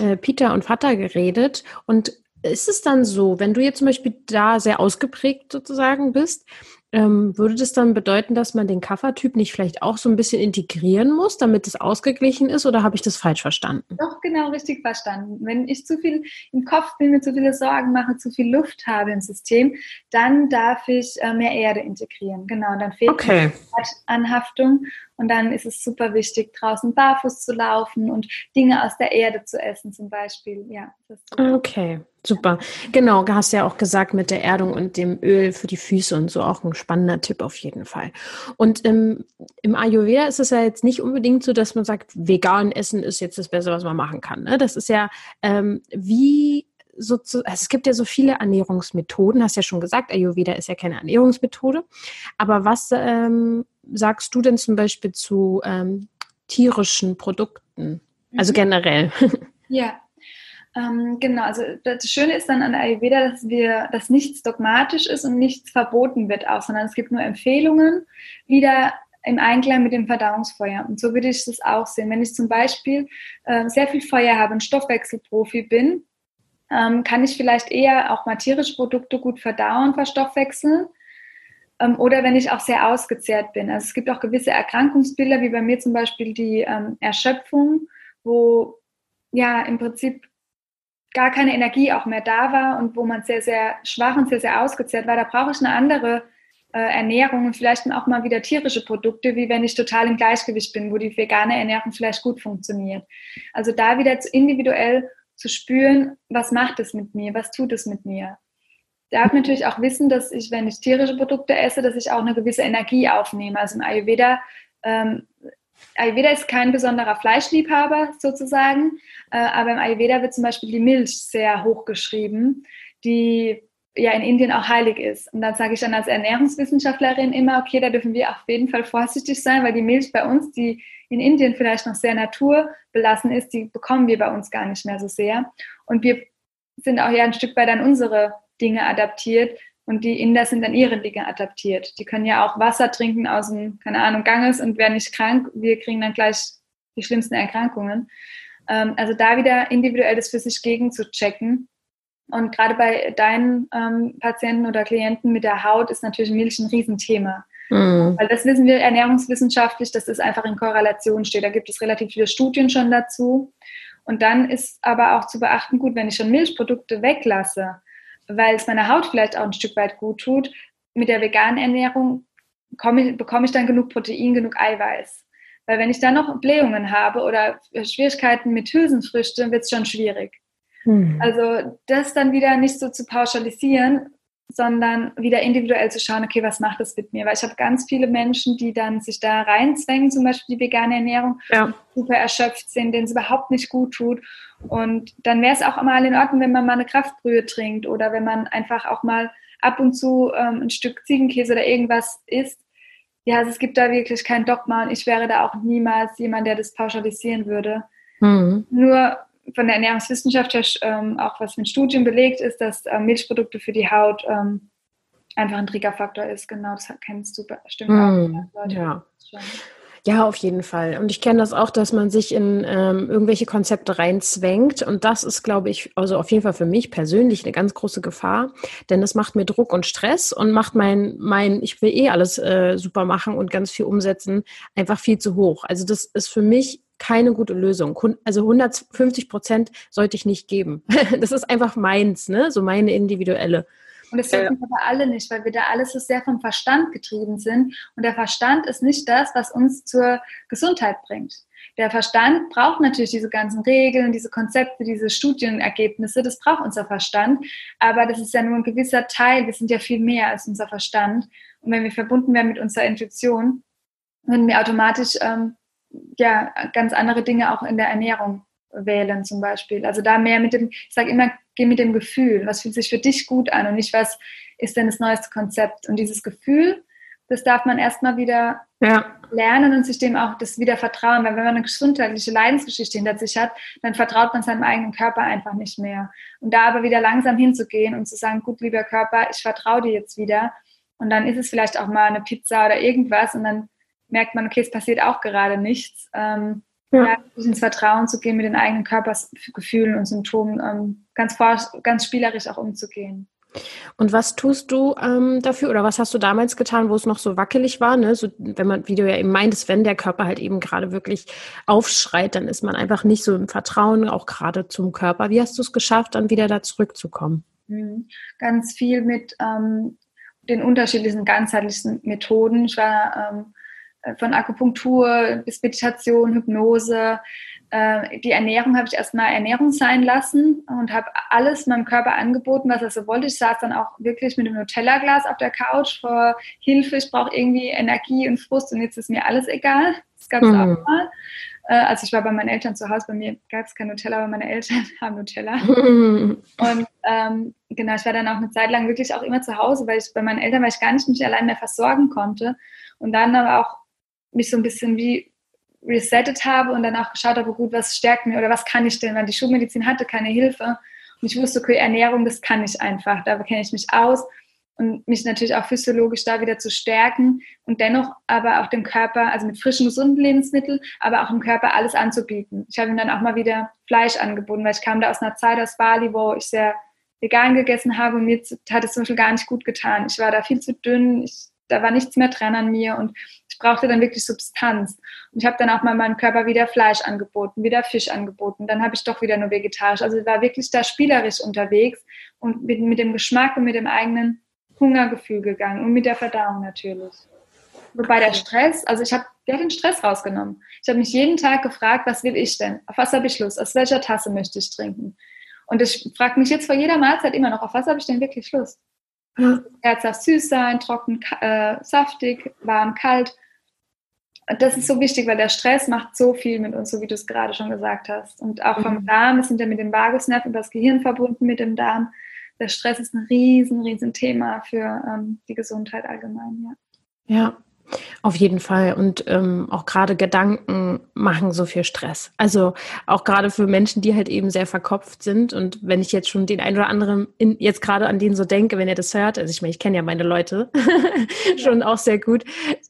äh, Peter und Vater geredet. Und ist es dann so, wenn du jetzt zum Beispiel da sehr ausgeprägt sozusagen bist, ähm, würde das dann bedeuten, dass man den Kaffertyp nicht vielleicht auch so ein bisschen integrieren muss, damit es ausgeglichen ist, oder habe ich das falsch verstanden? Doch, genau richtig verstanden. Wenn ich zu viel im Kopf bin, mir zu viele Sorgen mache, zu viel Luft habe im System, dann darf ich äh, mehr Erde integrieren. Genau, dann fehlt okay. Anhaftung und dann ist es super wichtig, draußen barfuß zu laufen und Dinge aus der Erde zu essen zum Beispiel. Ja, okay. Super. Genau, du hast ja auch gesagt mit der Erdung und dem Öl für die Füße und so auch ein spannender Tipp auf jeden Fall. Und im, im Ayurveda ist es ja jetzt nicht unbedingt so, dass man sagt, vegan essen ist jetzt das Beste, was man machen kann. Ne? Das ist ja, ähm, wie so zu, also es gibt ja so viele Ernährungsmethoden, hast ja schon gesagt, Ayurveda ist ja keine Ernährungsmethode. Aber was ähm, sagst du denn zum Beispiel zu ähm, tierischen Produkten? Also mhm. generell. (laughs) Ja, ähm, genau, also das Schöne ist dann an Ayurveda, dass wir, dass nichts dogmatisch ist und nichts verboten wird auch, sondern es gibt nur Empfehlungen, wieder im Einklang mit dem Verdauungsfeuer. Und so würde ich das auch sehen. Wenn ich zum Beispiel äh, sehr viel Feuer habe, ein Stoffwechselprofi bin, ähm, kann ich vielleicht eher auch mal tierische Produkte gut verdauen, verstoffwechseln. Ähm, oder wenn ich auch sehr ausgezehrt bin. Also es gibt auch gewisse Erkrankungsbilder, wie bei mir zum Beispiel die ähm, Erschöpfung, wo ja im Prinzip gar keine Energie auch mehr da war und wo man sehr, sehr schwach und sehr, sehr ausgezehrt war, da brauche ich eine andere äh, Ernährung und vielleicht auch mal wieder tierische Produkte, wie wenn ich total im Gleichgewicht bin, wo die vegane Ernährung vielleicht gut funktioniert. Also da wieder individuell zu spüren, was macht es mit mir, was tut es mit mir. Darf natürlich auch wissen, dass ich, wenn ich tierische Produkte esse, dass ich auch eine gewisse Energie aufnehme. Also im Ayurveda ähm, Ayurveda ist kein besonderer Fleischliebhaber sozusagen, äh, aber im Ayurveda wird zum Beispiel die Milch sehr hoch geschrieben, die ja in Indien auch heilig ist. Und dann sage ich dann als Ernährungswissenschaftlerin immer, okay, da dürfen wir auf jeden Fall vorsichtig sein, weil die Milch bei uns, die in Indien vielleicht noch sehr naturbelassen ist, die bekommen wir bei uns gar nicht mehr so sehr. Und wir sind auch ja ein Stück weit an unsere Dinge adaptiert, und die Inder sind an ihre Dinge adaptiert. Die können ja auch Wasser trinken aus dem, keine Ahnung, Ganges und werden nicht krank. Wir kriegen dann gleich die schlimmsten Erkrankungen. Ähm, also da wieder individuell das für sich gegen zu checken. Und gerade bei deinen ähm, Patienten oder Klienten mit der Haut ist natürlich Milch ein Riesenthema. Mhm. Weil das wissen wir ernährungswissenschaftlich, dass das einfach in Korrelation steht. Da gibt es relativ viele Studien schon dazu. Und dann ist aber auch zu beachten, gut, wenn ich schon Milchprodukte weglasse, weil es meiner Haut vielleicht auch ein Stück weit gut tut, mit der veganen Ernährung ich, bekomme ich dann genug Protein, genug Eiweiß. Weil wenn ich dann noch Blähungen habe oder Schwierigkeiten mit Hülsenfrüchten, wird es schon schwierig. Hm. Also das dann wieder nicht so zu pauschalisieren, sondern wieder individuell zu schauen, okay, was macht das mit mir? Weil ich habe ganz viele Menschen, die dann sich da reinzwängen, zum Beispiel die vegane Ernährung, ja. super erschöpft sind, denen es überhaupt nicht gut tut. Und dann wäre es auch mal in Ordnung, wenn man mal eine Kraftbrühe trinkt oder wenn man einfach auch mal ab und zu ähm, ein Stück Ziegenkäse oder irgendwas isst. Ja, also es gibt da wirklich kein Dogma und ich wäre da auch niemals jemand, der das pauschalisieren würde. Mhm. Nur von der Ernährungswissenschaft her ähm, auch was mit Studien belegt ist, dass ähm, Milchprodukte für die Haut ähm, einfach ein Triggerfaktor ist. Genau, das kennst du bestimmt mm, auch. Ja. Ja, auf jeden Fall. Und ich kenne das auch, dass man sich in ähm, irgendwelche Konzepte reinzwängt. Und das ist, glaube ich, also auf jeden Fall für mich persönlich eine ganz große Gefahr. Denn das macht mir Druck und Stress und macht mein, mein ich will eh alles äh, super machen und ganz viel umsetzen, einfach viel zu hoch. Also das ist für mich keine gute Lösung. Also 150 Prozent sollte ich nicht geben. (laughs) Das ist einfach meins, ne? so meine individuelle. Und das dürfen wir aber alle nicht, weil wir da alles so sehr vom Verstand getrieben sind. Und der Verstand ist nicht das, was uns zur Gesundheit bringt. Der Verstand braucht natürlich diese ganzen Regeln, diese Konzepte, diese Studienergebnisse. Das braucht unser Verstand. Aber das ist ja nur ein gewisser Teil. Wir sind ja viel mehr als unser Verstand. Und wenn wir verbunden werden mit unserer Intuition, würden wir automatisch ähm, ja, ganz andere Dinge auch in der Ernährung wählen zum Beispiel. Also da mehr mit dem, ich sage immer, geh mit dem Gefühl, was fühlt sich für dich gut an und nicht, was ist denn das neueste Konzept. Und dieses Gefühl, das darf man erstmal wieder ja. lernen und sich dem auch das wieder vertrauen, weil wenn man eine gesundheitliche Leidensgeschichte hinter sich hat, dann vertraut man seinem eigenen Körper einfach nicht mehr. Und da aber wieder langsam hinzugehen und zu sagen, gut, lieber Körper, ich vertraue dir jetzt wieder. Und dann ist es vielleicht auch mal eine Pizza oder irgendwas und dann merkt man, okay, es passiert auch gerade nichts. Ähm, ja. ja. ins Vertrauen zu gehen, mit den eigenen Körpergefühlen und Symptomen ähm, ganz, ganz spielerisch auch umzugehen. Und was tust du ähm, dafür oder was hast du damals getan, wo es noch so wackelig war? Ne? So, wenn man, wie du ja eben meintest, wenn der Körper halt eben gerade wirklich aufschreit, dann ist man einfach nicht so im Vertrauen, auch gerade zum Körper. Wie hast du es geschafft, dann wieder da zurückzukommen? Mhm. Ganz viel mit ähm, den unterschiedlichen ganzheitlichen Methoden. Ich war ähm, äh, von Akupunktur bis Meditation, Hypnose. Äh, die Ernährung habe ich erstmal Ernährung sein lassen und habe alles meinem Körper angeboten, was er so wollte. Ich saß dann auch wirklich mit einem Nutella-Glas auf der Couch vor Hilfe, ich brauche irgendwie Energie und Frust und jetzt ist mir alles egal. Das gab es mhm. auch mal. Äh, also ich war bei meinen Eltern zu Hause, bei mir gab es kein Nutella, aber meine Eltern (laughs) haben Nutella. (laughs) und ähm, genau, ich war dann auch eine Zeit lang wirklich auch immer zu Hause, weil ich bei meinen Eltern, weil ich gar nicht mich allein mehr versorgen konnte. Und dann aber auch mich so ein bisschen wie resettet habe und dann auch geschaut habe, gut, was stärkt mir oder was kann ich denn, weil die Schulmedizin hatte keine Hilfe. Und ich wusste, okay, Ernährung, das kann ich einfach, da kenne ich mich aus und mich natürlich auch physiologisch da wieder zu stärken und dennoch aber auch dem Körper, also mit frischen, gesunden Lebensmitteln, aber auch dem Körper alles anzubieten. Ich habe ihm dann auch mal wieder Fleisch angeboten, weil ich kam da aus einer Zeit aus Bali, wo ich sehr vegan gegessen habe und mir hat es zum Beispiel gar nicht gut getan. Ich war da viel zu dünn, ich, da war nichts mehr dran an mir und brauchte dann wirklich Substanz. Und ich habe dann auch mal meinem Körper wieder Fleisch angeboten, wieder Fisch angeboten. Dann habe ich doch wieder nur vegetarisch. Also ich war wirklich da spielerisch unterwegs und mit, mit dem Geschmack und mit dem eigenen Hungergefühl gegangen und mit der Verdauung natürlich. Wobei der Stress, also ich habe der den Stress rausgenommen. Ich habe mich jeden Tag gefragt, was will ich denn? Auf was habe ich Lust? Aus welcher Tasse möchte ich trinken? Und ich frage mich jetzt vor jeder Mahlzeit immer noch, auf was habe ich denn wirklich Lust? Ja. Herzhaft süß sein, trocken, äh, saftig, warm, kalt. Und das ist so wichtig, weil der Stress macht so viel mit uns, so wie du es gerade schon gesagt hast. Und auch vom mhm. Darm, wir sind ja mit dem Vagusnerv und das Gehirn verbunden mit dem Darm der Stress ist ein riesen, riesen Thema für ähm, die Gesundheit allgemein, ja. Ja, auf jeden Fall. Und ähm, auch gerade Gedanken machen so viel Stress. Also auch gerade für Menschen, die halt eben sehr verkopft sind. Und wenn ich jetzt schon den einen oder anderen in, jetzt gerade an den so denke, wenn ihr das hört, also ich meine, ich kenne ja meine Leute (laughs) schon ja. auch sehr gut,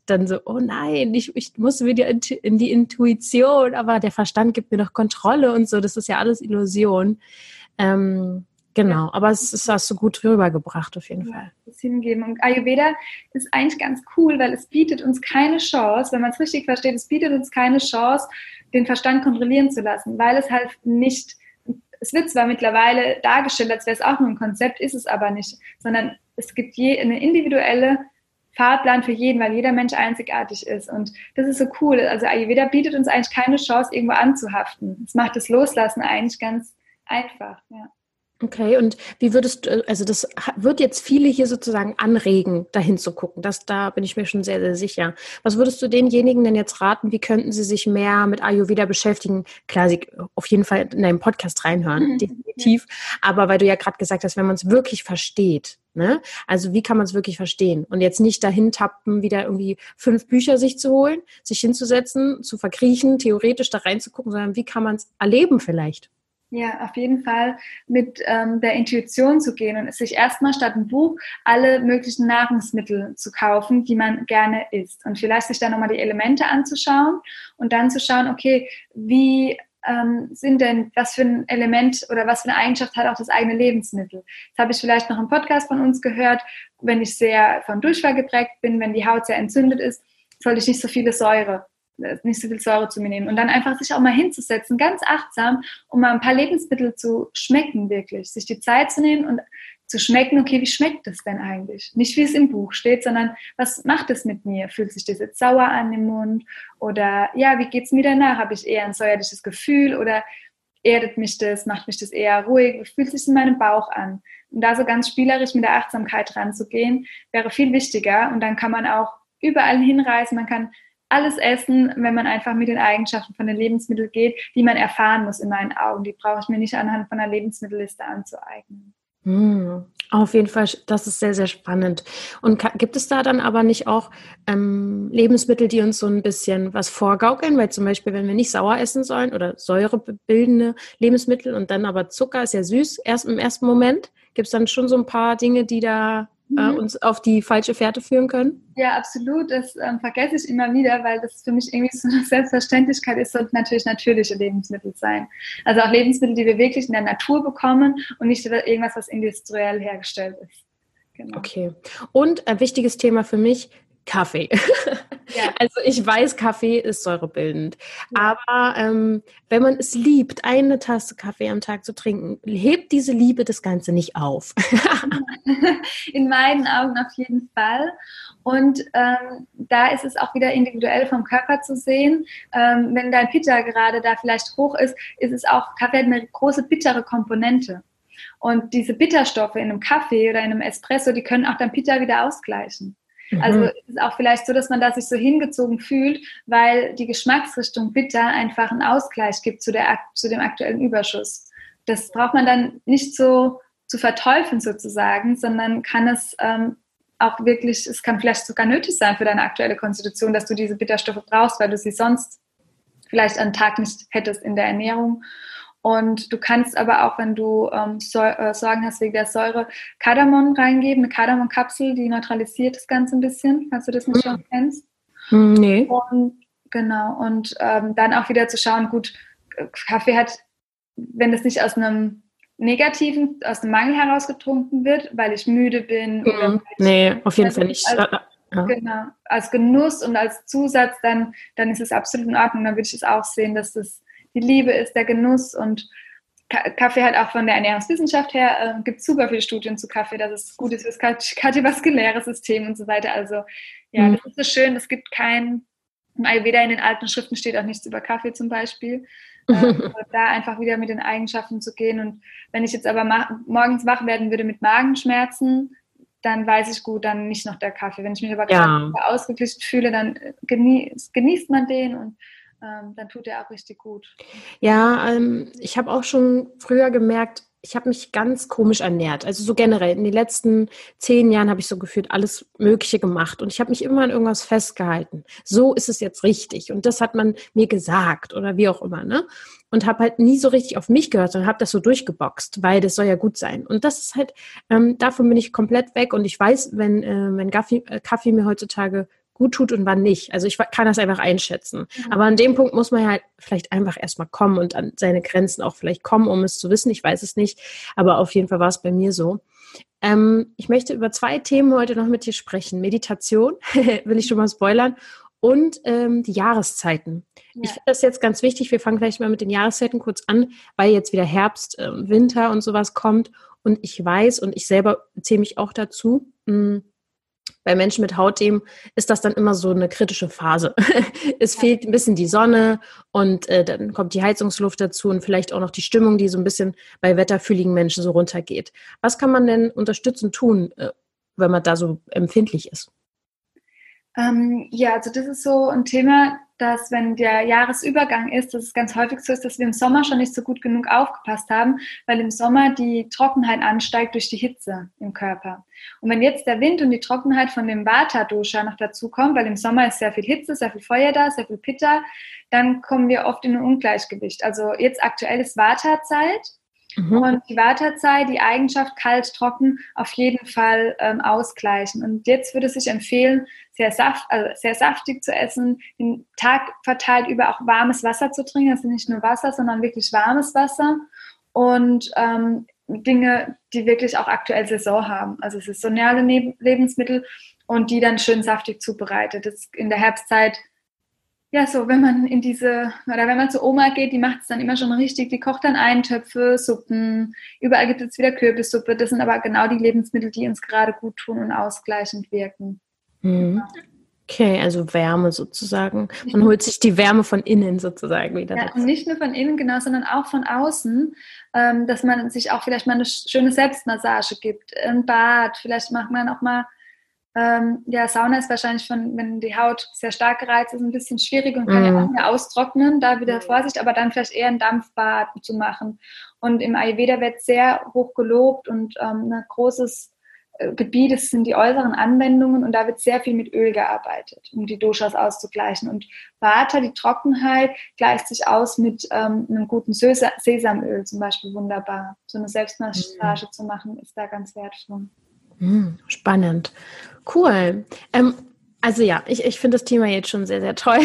dann so, oh nein, ich, ich muss wieder in, in die Intuition, aber der Verstand gibt mir noch Kontrolle und so. Das ist ja alles Illusion. Ähm, Genau, aber es, es hast du gut rübergebracht auf jeden ja, Fall. Das hingeben. Und Ayurveda ist eigentlich ganz cool, weil es bietet uns keine Chance, wenn man es richtig versteht, es bietet uns keine Chance, den Verstand kontrollieren zu lassen, weil es halt nicht, es wird zwar mittlerweile dargestellt, als wäre es auch nur ein Konzept, ist es aber nicht, sondern es gibt je eine individuelle Fahrplan für jeden, weil jeder Mensch einzigartig ist. Und das ist so cool. Also Ayurveda bietet uns eigentlich keine Chance, irgendwo anzuhaften. Es macht das Loslassen eigentlich ganz einfach. Ja. Okay, und wie würdest du, also das wird jetzt viele hier sozusagen anregen, dahin zu gucken. Das, da bin ich mir schon sehr, sehr sicher. Was würdest du denjenigen denn jetzt raten? Wie könnten sie sich mehr mit Ayurveda beschäftigen? Klar, sie auf jeden Fall in deinem Podcast reinhören, mhm. definitiv. Aber weil du ja gerade gesagt hast, wenn man es wirklich versteht, ne? Also wie kann man es wirklich verstehen? Und jetzt nicht dahin tappen, wieder irgendwie fünf Bücher sich zu holen, sich hinzusetzen, zu verkriechen, theoretisch da reinzugucken, sondern wie kann man es erleben vielleicht? Ja, auf jeden Fall mit ähm, der Intuition zu gehen und sich erstmal statt ein Buch alle möglichen Nahrungsmittel zu kaufen, die man gerne isst. Und vielleicht sich dann nochmal die Elemente anzuschauen und dann zu schauen, okay, wie ähm, sind denn, was für ein Element oder was für eine Eigenschaft hat auch das eigene Lebensmittel? Das habe ich vielleicht noch im Podcast von uns gehört, wenn ich sehr von Durchfall geprägt bin, wenn die Haut sehr entzündet ist, sollte ich nicht so viele Säure nicht so viel Säure zu mir nehmen. Und dann einfach sich auch mal hinzusetzen, ganz achtsam, um mal ein paar Lebensmittel zu schmecken, wirklich. Sich die Zeit zu nehmen und zu schmecken, okay, wie schmeckt das denn eigentlich? Nicht wie es im Buch steht, sondern was macht es mit mir? Fühlt sich das jetzt sauer an im Mund? Oder ja, wie geht es mir danach? Habe ich eher ein säuerliches Gefühl oder erdet mich das, macht mich das eher ruhig? Wie fühlt sich in meinem Bauch an? Und da so ganz spielerisch mit der Achtsamkeit ranzugehen, wäre viel wichtiger. Und dann kann man auch überall hinreisen. Man kann alles essen, wenn man einfach mit den Eigenschaften von den Lebensmitteln geht, die man erfahren muss in meinen Augen. Die brauche ich mir nicht anhand von einer Lebensmittelliste anzueignen. Hm, auf jeden Fall, das ist sehr, sehr spannend. Und gibt es da dann aber nicht auch ähm, Lebensmittel, die uns so ein bisschen was vorgaukeln? Weil zum Beispiel, wenn wir nicht sauer essen sollen oder säurebildende Lebensmittel und dann aber Zucker ist ja süß, erst im ersten Moment, gibt es dann schon so ein paar Dinge, die da äh, mhm. uns auf die falsche Fährte führen können? Ja, absolut. Das ähm, vergesse ich immer wieder, weil das für mich irgendwie so eine Selbstverständlichkeit ist, sollten natürlich natürliche Lebensmittel sein. Also auch Lebensmittel, die wir wirklich in der Natur bekommen und nicht irgendwas, was industriell hergestellt ist. Genau. Okay. Und ein wichtiges Thema für mich, Kaffee. (laughs) Ja. Also ich weiß, Kaffee ist säurebildend. Ja. Aber ähm, wenn man es liebt, eine Tasse Kaffee am Tag zu trinken, hebt diese Liebe das Ganze nicht auf. (laughs) In meinen Augen auf jeden Fall. Und ähm, da ist es auch wieder individuell vom Körper zu sehen. Ähm, wenn dein Pitta gerade da vielleicht hoch ist, ist es auch, Kaffee hat eine große bittere Komponente. Und diese Bitterstoffe in einem Kaffee oder in einem Espresso, die können auch dein Pitta wieder ausgleichen. Mhm. Also es ist auch vielleicht so, dass man da sich so hingezogen fühlt, weil die Geschmacksrichtung bitter einfach einen Ausgleich gibt zu, der, zu dem aktuellen Überschuss. Das braucht man dann nicht so zu verteufeln sozusagen, sondern kann es ähm, auch wirklich, es kann vielleicht sogar nötig sein für deine aktuelle Konstitution, dass du diese Bitterstoffe brauchst, weil du sie sonst vielleicht einen Tag nicht hättest in der Ernährung. Und du kannst aber auch, wenn du ähm, so, äh, Sorgen hast wegen der Säure, Kardamom reingeben, eine Kardamomkapsel, die neutralisiert das Ganze ein bisschen, falls du das nicht schon kennst. Hm, nee. Und, genau, und ähm, dann auch wieder zu schauen, gut, Kaffee hat, wenn das nicht aus einem Negativen, aus dem Mangel heraus getrunken wird, weil ich müde bin. Mhm. Nee, auf jeden Fall nicht. Als, ja. Genau, als Genuss und als Zusatz, dann, dann ist es absolut in Ordnung. Dann würde ich es auch sehen, dass das die Liebe ist, der Genuss und Kaffee hat auch von der Ernährungswissenschaft her, äh, gibt super viele Studien zu Kaffee, dass es gut ist für das kardiovaskuläre System und so weiter. Also ja, mhm. das ist so schön. Es gibt kein, im Ayurveda in den alten Schriften steht auch nichts über Kaffee zum Beispiel. Äh, da einfach wieder mit den Eigenschaften zu gehen. Und wenn ich jetzt aber morgens wach werden würde mit Magenschmerzen, dann weiß ich gut, dann nicht noch der Kaffee. Wenn ich mich aber ja. ausgeglichen fühle, dann genießt, genießt man den und ähm, dann tut er auch richtig gut. Ja, ähm, ich habe auch schon früher gemerkt, ich habe mich ganz komisch ernährt. Also so generell. In den letzten zehn Jahren habe ich so gefühlt alles Mögliche gemacht und ich habe mich immer an irgendwas festgehalten. So ist es jetzt richtig und das hat man mir gesagt oder wie auch immer, ne? Und habe halt nie so richtig auf mich gehört, sondern habe das so durchgeboxt, weil das soll ja gut sein. Und das ist halt, ähm, davon bin ich komplett weg und ich weiß, wenn, äh, wenn Kaffee, äh, Kaffee mir heutzutage gut tut und wann nicht. Also ich kann das einfach einschätzen. Mhm. Aber an dem Punkt muss man ja halt vielleicht einfach erstmal kommen und an seine Grenzen auch vielleicht kommen, um es zu wissen. Ich weiß es nicht. Aber auf jeden Fall war es bei mir so. Ähm, ich möchte über zwei Themen heute noch mit dir sprechen. Meditation, (laughs) will ich schon mal spoilern, und ähm, die Jahreszeiten. Ja. Ich finde das jetzt ganz wichtig. Wir fangen gleich mal mit den Jahreszeiten kurz an, weil jetzt wieder Herbst, äh, Winter und sowas kommt. Und ich weiß und ich selber zähle mich auch dazu, mh, hm, bei Menschen mit Hautthemen ist das dann immer so eine kritische Phase. (laughs) es ja. fehlt ein bisschen die Sonne und äh, dann kommt die Heizungsluft dazu und vielleicht auch noch die Stimmung, die so ein bisschen bei wetterfühligen Menschen so runtergeht. Was kann man denn unterstützend tun, äh, wenn man da so empfindlich ist? Ähm, ja, also das ist so ein Thema, dass wenn der Jahresübergang ist, dass es ganz häufig so ist, dass wir im Sommer schon nicht so gut genug aufgepasst haben, weil im Sommer die Trockenheit ansteigt durch die Hitze im Körper. Und wenn jetzt der Wind und die Trockenheit von dem Vata-Dosha noch dazu kommt, weil im Sommer ist sehr viel Hitze, sehr viel Feuer da, sehr viel Pitta, dann kommen wir oft in ein Ungleichgewicht. Also jetzt aktuell ist Vata-Zeit Mhm. Und die Wartezeit, die Eigenschaft kalt, trocken, auf jeden Fall ähm, ausgleichen. Und jetzt würde es sich empfehlen, sehr, saft, also sehr saftig zu essen, den Tag verteilt über auch warmes Wasser zu trinken. Also nicht nur Wasser, sondern wirklich warmes Wasser. Und ähm, Dinge, die wirklich auch aktuell Saison haben. Also saisonale Lebensmittel und die dann schön saftig zubereitet. Das in der Herbstzeit ja, so, wenn man in diese, oder wenn man zu Oma geht, die macht es dann immer schon richtig, die kocht dann Eintöpfe, Suppen, überall gibt es wieder Kürbissuppe. Das sind aber genau die Lebensmittel, die uns gerade gut tun und ausgleichend wirken. Mhm. Okay, also Wärme sozusagen. Man holt sich die Wärme von innen sozusagen wieder. Ja, und nicht nur von innen, genau, sondern auch von außen, ähm, dass man sich auch vielleicht mal eine schöne Selbstmassage gibt, ein Bad, vielleicht macht man auch mal ähm, ja, Sauna ist wahrscheinlich von, wenn die Haut sehr stark gereizt ist, ein bisschen schwierig und kann mm. ja auch mehr austrocknen. Da wieder Vorsicht, aber dann vielleicht eher ein Dampfbad zu machen. Und im Ayurveda wird sehr hoch gelobt und ähm, ein großes äh, Gebiet das sind die äußeren Anwendungen und da wird sehr viel mit Öl gearbeitet, um die Doshas auszugleichen. Und Vata, die Trockenheit, gleicht sich aus mit ähm, einem guten Sesamöl zum Beispiel wunderbar. So eine Selbstmassage mm. zu machen, ist da ganz wertvoll. Hm, spannend. Cool. Ähm, also ja, ich, ich finde das Thema jetzt schon sehr, sehr toll.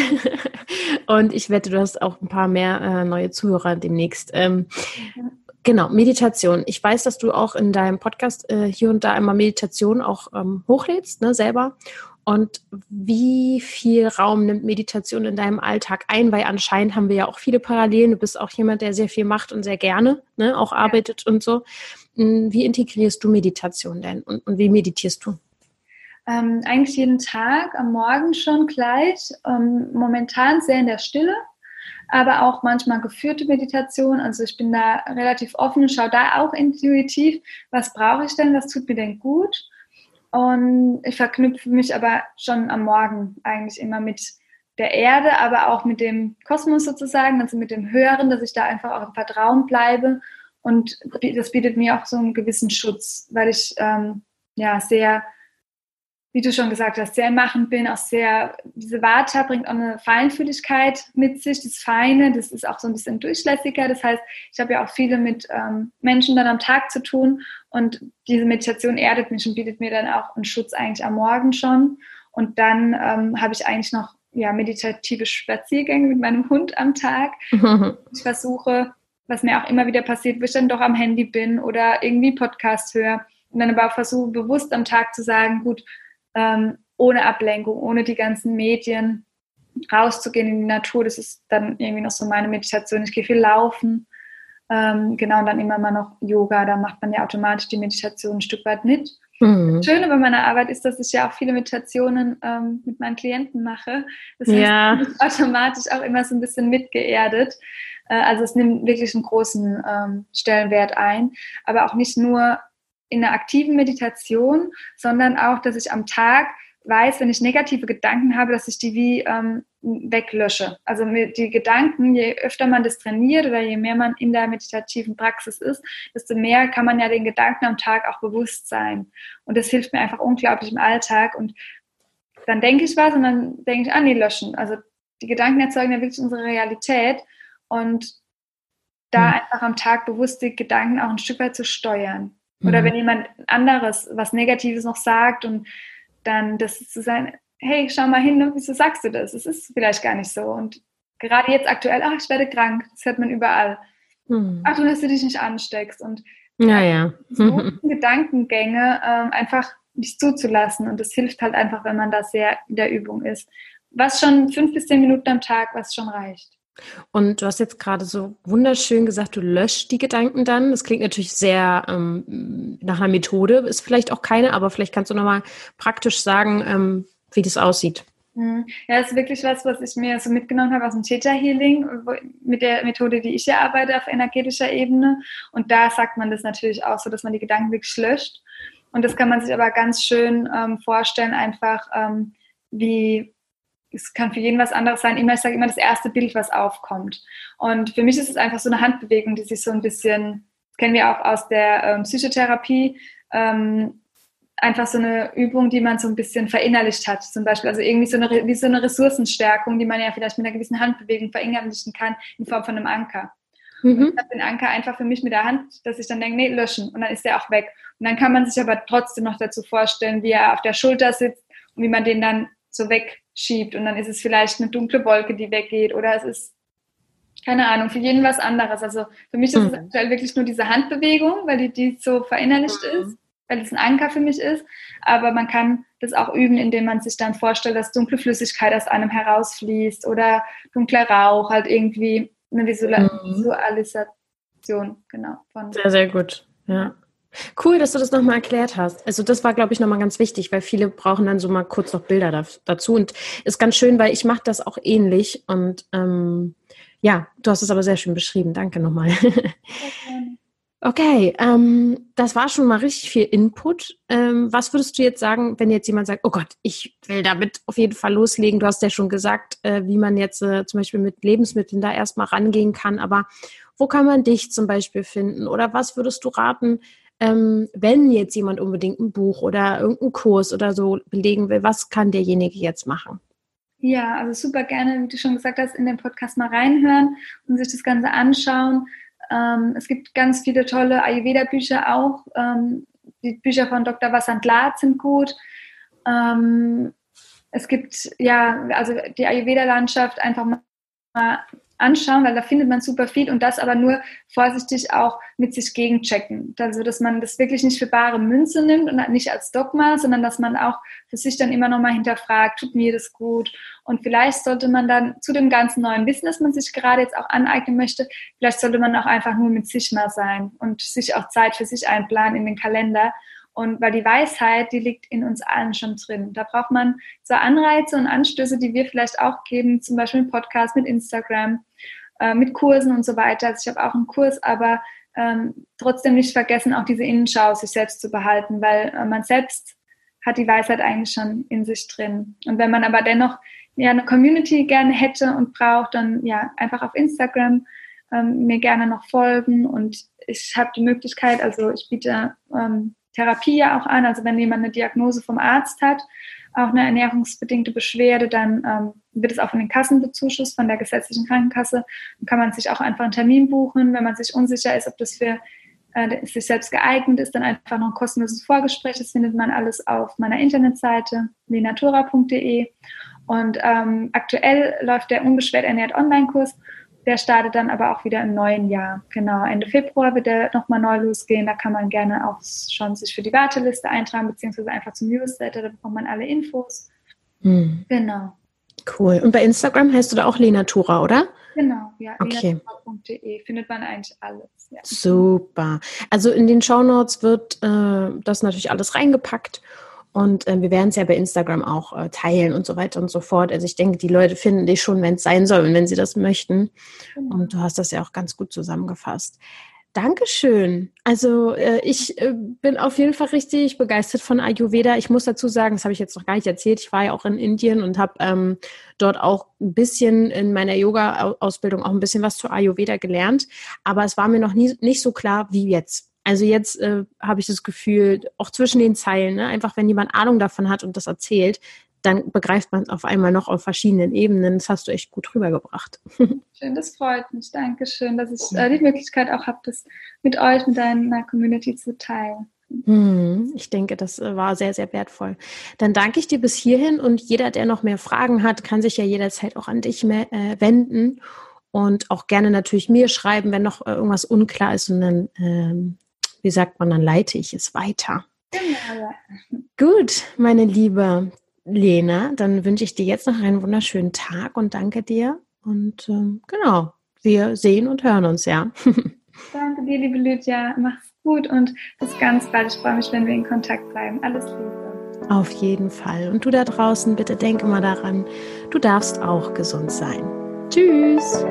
(laughs) Und ich wette, du hast auch ein paar mehr äh, neue Zuhörer demnächst. Ähm, genau, Meditation. Ich weiß, dass du auch in deinem Podcast äh, hier und da einmal Meditation auch ähm, hochlädst, ne, selber. Und wie viel Raum nimmt Meditation in deinem Alltag ein? Weil anscheinend haben wir ja auch viele Parallelen. Du bist auch jemand, der sehr viel macht und sehr gerne ne, auch arbeitet ja. und so. Hm, wie integrierst du Meditation denn und, und wie meditierst du? Ähm, eigentlich jeden Tag, am Morgen schon gleich. Ähm, momentan sehr in der Stille, aber auch manchmal geführte Meditation. Also ich bin da relativ offen, schaue da auch intuitiv, was brauche ich denn, was tut mir denn gut. Und ich verknüpfe mich aber schon am Morgen eigentlich immer mit der Erde, aber auch mit dem Kosmos sozusagen, also mit dem Höheren, dass ich da einfach auch im Vertrauen bleibe. Und das bietet mir auch so einen gewissen Schutz, weil ich ähm, ja sehr wie du schon gesagt hast, sehr machend bin, auch sehr, diese Vata bringt auch eine Feinfühligkeit mit sich, das Feine, das ist auch so ein bisschen durchlässiger. Das heißt, ich habe ja auch viele mit ähm, Menschen dann am Tag zu tun und diese Meditation erdet mich und bietet mir dann auch einen Schutz eigentlich am Morgen schon. Und dann ähm, habe ich eigentlich noch ja, meditative Spaziergänge mit meinem Hund am Tag. (laughs) Ich versuche, was mir auch immer wieder passiert, wo ich dann doch am Handy bin oder irgendwie Podcast höre und dann aber auch versuche bewusst am Tag zu sagen, gut, ähm, ohne Ablenkung, ohne die ganzen Medien rauszugehen in die Natur. Das ist dann irgendwie noch so meine Meditation. Ich gehe viel laufen. Ähm, genau, und dann immer mal noch Yoga. Da macht man ja automatisch die Meditation ein Stück weit mit. Mhm. Das Schöne bei meiner Arbeit ist, dass ich ja auch viele Meditationen ähm, mit meinen Klienten mache. Das heißt, ja. ich bin automatisch auch immer so ein bisschen mitgeerdet. Äh, also es nimmt wirklich einen großen ähm, Stellenwert ein. Aber auch nicht nur in einer aktiven Meditation, sondern auch, dass ich am Tag weiß, wenn ich negative Gedanken habe, dass ich die wie ähm, weglösche. Also die Gedanken, je öfter man das trainiert oder je mehr man in der meditativen Praxis ist, desto mehr kann man ja den Gedanken am Tag auch bewusst sein. Und das hilft mir einfach unglaublich im Alltag. Und dann denke ich was und dann denke ich, ah nee, löschen. Also die Gedanken erzeugen ja wirklich unsere Realität. Und da mhm. einfach am Tag bewusst die Gedanken auch ein Stück weit zu steuern. Oder mhm. wenn jemand anderes was Negatives noch sagt und dann das zu sein, hey, schau mal hin, wieso sagst du das? Es ist vielleicht gar nicht so. Und gerade jetzt aktuell, ach, ich werde krank, das hört man überall. Mhm. Ach, du, dass du dich nicht ansteckst. Und ja, ja. Mhm. Gedankengänge ähm, einfach nicht zuzulassen. Und das hilft halt einfach, wenn man da sehr in der Übung ist. Was schon fünf bis zehn Minuten am Tag, was schon reicht. Und du hast jetzt gerade so wunderschön gesagt, du löscht die Gedanken dann. Das klingt natürlich sehr ähm, nach einer Methode, ist vielleicht auch keine, aber vielleicht kannst du nochmal praktisch sagen, ähm, wie das aussieht. Mhm. Ja, das ist wirklich was, was ich mir so mitgenommen habe aus dem Theta Healing, mit der Methode, die ich hier arbeite auf energetischer Ebene. Und da sagt man das natürlich auch so, dass man die Gedanken wirklich löscht. Und das kann man sich aber ganz schön ähm, vorstellen, einfach ähm, wie es kann für jeden was anderes sein. Immer, ich sage immer das erste Bild, was aufkommt. Und für mich ist es einfach so eine Handbewegung, die sich so ein bisschen, das kennen wir auch aus der ähm, Psychotherapie, ähm, einfach so eine Übung, die man so ein bisschen verinnerlicht hat, zum Beispiel. Also irgendwie so eine, wie so eine Ressourcenstärkung, die man ja vielleicht mit einer gewissen Handbewegung verinnerlichen kann, in Form von einem Anker. Mhm. ich habe den Anker einfach für mich mit der Hand, dass ich dann denke, nee, löschen. Und dann ist der auch weg. Und dann kann man sich aber trotzdem noch dazu vorstellen, wie er auf der Schulter sitzt und wie man den dann so weg schiebt und dann ist es vielleicht eine dunkle Wolke, die weggeht oder es ist, keine Ahnung, für jeden was anderes. Also für mich ist mhm. es aktuell wirklich nur diese Handbewegung, weil die, die so verinnerlicht mhm. ist, weil es ein Anker für mich ist. Aber man kann das auch üben, indem man sich dann vorstellt, dass dunkle Flüssigkeit aus einem herausfließt oder dunkler Rauch, halt irgendwie eine mhm. Visualisation, genau. Von sehr, sehr gut. Ja. Cool, dass du das nochmal erklärt hast. Also das war, glaube ich, nochmal ganz wichtig, weil viele brauchen dann so mal kurz noch Bilder da, dazu. Und ist ganz schön, weil ich mache das auch ähnlich. Und ähm, ja, du hast es aber sehr schön beschrieben. Danke nochmal. (laughs) Okay, ähm, das war schon mal richtig viel Input. Ähm, was würdest du jetzt sagen, wenn jetzt jemand sagt, oh Gott, ich will damit auf jeden Fall loslegen? Du hast ja schon gesagt, äh, wie man jetzt äh, zum Beispiel mit Lebensmitteln da erstmal rangehen kann. Aber wo kann man dich zum Beispiel finden? Oder was würdest du raten, ähm, wenn jetzt jemand unbedingt ein Buch oder irgendeinen Kurs oder so belegen will, was kann derjenige jetzt machen? Ja, also super gerne, wie du schon gesagt hast, in den Podcast mal reinhören und sich das Ganze anschauen. Ähm, es gibt ganz viele tolle Ayurveda-Bücher auch. Ähm, die Bücher von Dr. Vasant sind gut. Ähm, es gibt ja, also die Ayurveda-Landschaft einfach mal anschauen, weil da findet man super viel und das aber nur vorsichtig auch mit sich gegenchecken. Also, dass man das wirklich nicht für bare Münze nimmt und nicht als Dogma, sondern dass man auch für sich dann immer nochmal hinterfragt, tut mir das gut? Und vielleicht sollte man dann zu dem ganzen neuen Wissen, das man sich gerade jetzt auch aneignen möchte, vielleicht sollte man auch einfach nur mit sich mal sein und sich auch Zeit für sich einplanen in den Kalender und weil die Weisheit, die liegt in uns allen schon drin. Da braucht man so Anreize und Anstöße, die wir vielleicht auch geben, zum Beispiel mit Podcast, mit Instagram, äh, mit Kursen und so weiter. Also ich habe auch einen Kurs, aber ähm, trotzdem nicht vergessen, auch diese Innenschau sich selbst zu behalten, weil äh, man selbst hat die Weisheit eigentlich schon in sich drin. Und wenn man aber dennoch ja eine Community gerne hätte und braucht, dann ja einfach auf Instagram ähm, mir gerne noch folgen und ich habe die Möglichkeit, also ich biete ähm, Therapie ja auch an, also wenn jemand eine Diagnose vom Arzt hat, auch eine ernährungsbedingte Beschwerde, dann ähm, wird es auch von den Kassen bezuschusst, von der gesetzlichen Krankenkasse. Dann kann man sich auch einfach einen Termin buchen, wenn man sich unsicher ist, ob das für äh, sich selbst geeignet ist, dann einfach noch ein kostenloses Vorgespräch. Das findet man alles auf meiner Internetseite lenatura.de. Und ähm, aktuell läuft der Unbeschwert ernährt Online-Kurs. Der startet dann aber auch wieder im neuen Jahr. Genau, Ende Februar wird der nochmal neu losgehen. Da kann man gerne auch schon sich für die Warteliste eintragen, beziehungsweise einfach zum Newsletter. Da bekommt man alle Infos. Hm. Genau. Cool. Und bei Instagram heißt du da auch Lenatura, oder? Genau, ja. Okay. Lenatura.de findet man eigentlich alles. Ja. Super. Also in den Show Notes wird äh, das natürlich alles reingepackt. Und äh, wir werden es ja bei Instagram auch äh, teilen und so weiter und so fort. Also ich denke, die Leute finden dich schon, wenn es sein soll und wenn sie das möchten. Genau. Und du hast das ja auch ganz gut zusammengefasst. Dankeschön. Also äh, ich äh, bin auf jeden Fall richtig begeistert von Ayurveda. Ich muss dazu sagen, das habe ich jetzt noch gar nicht erzählt. Ich war ja auch in Indien und habe ähm, dort auch ein bisschen in meiner Yoga-Ausbildung auch ein bisschen was zu Ayurveda gelernt. Aber es war mir noch nie, nicht so klar wie jetzt. Also jetzt äh, habe ich das Gefühl, auch zwischen den Zeilen, ne, einfach wenn jemand Ahnung davon hat und das erzählt, dann begreift man es auf einmal noch auf verschiedenen Ebenen. Das hast du echt gut rübergebracht. (laughs) Schön, das freut mich. Dankeschön, dass ich äh, die Möglichkeit auch habe, das mit euch, mit deiner Community zu teilen. Hm, ich denke, das äh, war sehr, sehr wertvoll. Dann danke ich dir bis hierhin und jeder, der noch mehr Fragen hat, kann sich ja jederzeit auch an dich mehr, äh, wenden und auch gerne natürlich mir schreiben, wenn noch äh, irgendwas unklar ist und dann ähm, wie sagt man, dann leite ich es weiter. Genau. Gut, meine liebe Lena, dann wünsche ich dir jetzt noch einen wunderschönen Tag und danke dir. Und ähm, genau, wir sehen und hören uns, ja. (laughs) danke dir, liebe Lydia. Mach's gut und bis ganz bald. Ich freue mich, wenn wir in Kontakt bleiben. Alles Liebe. Auf jeden Fall. Und du da draußen, bitte denk immer daran, du darfst auch gesund sein. Tschüss.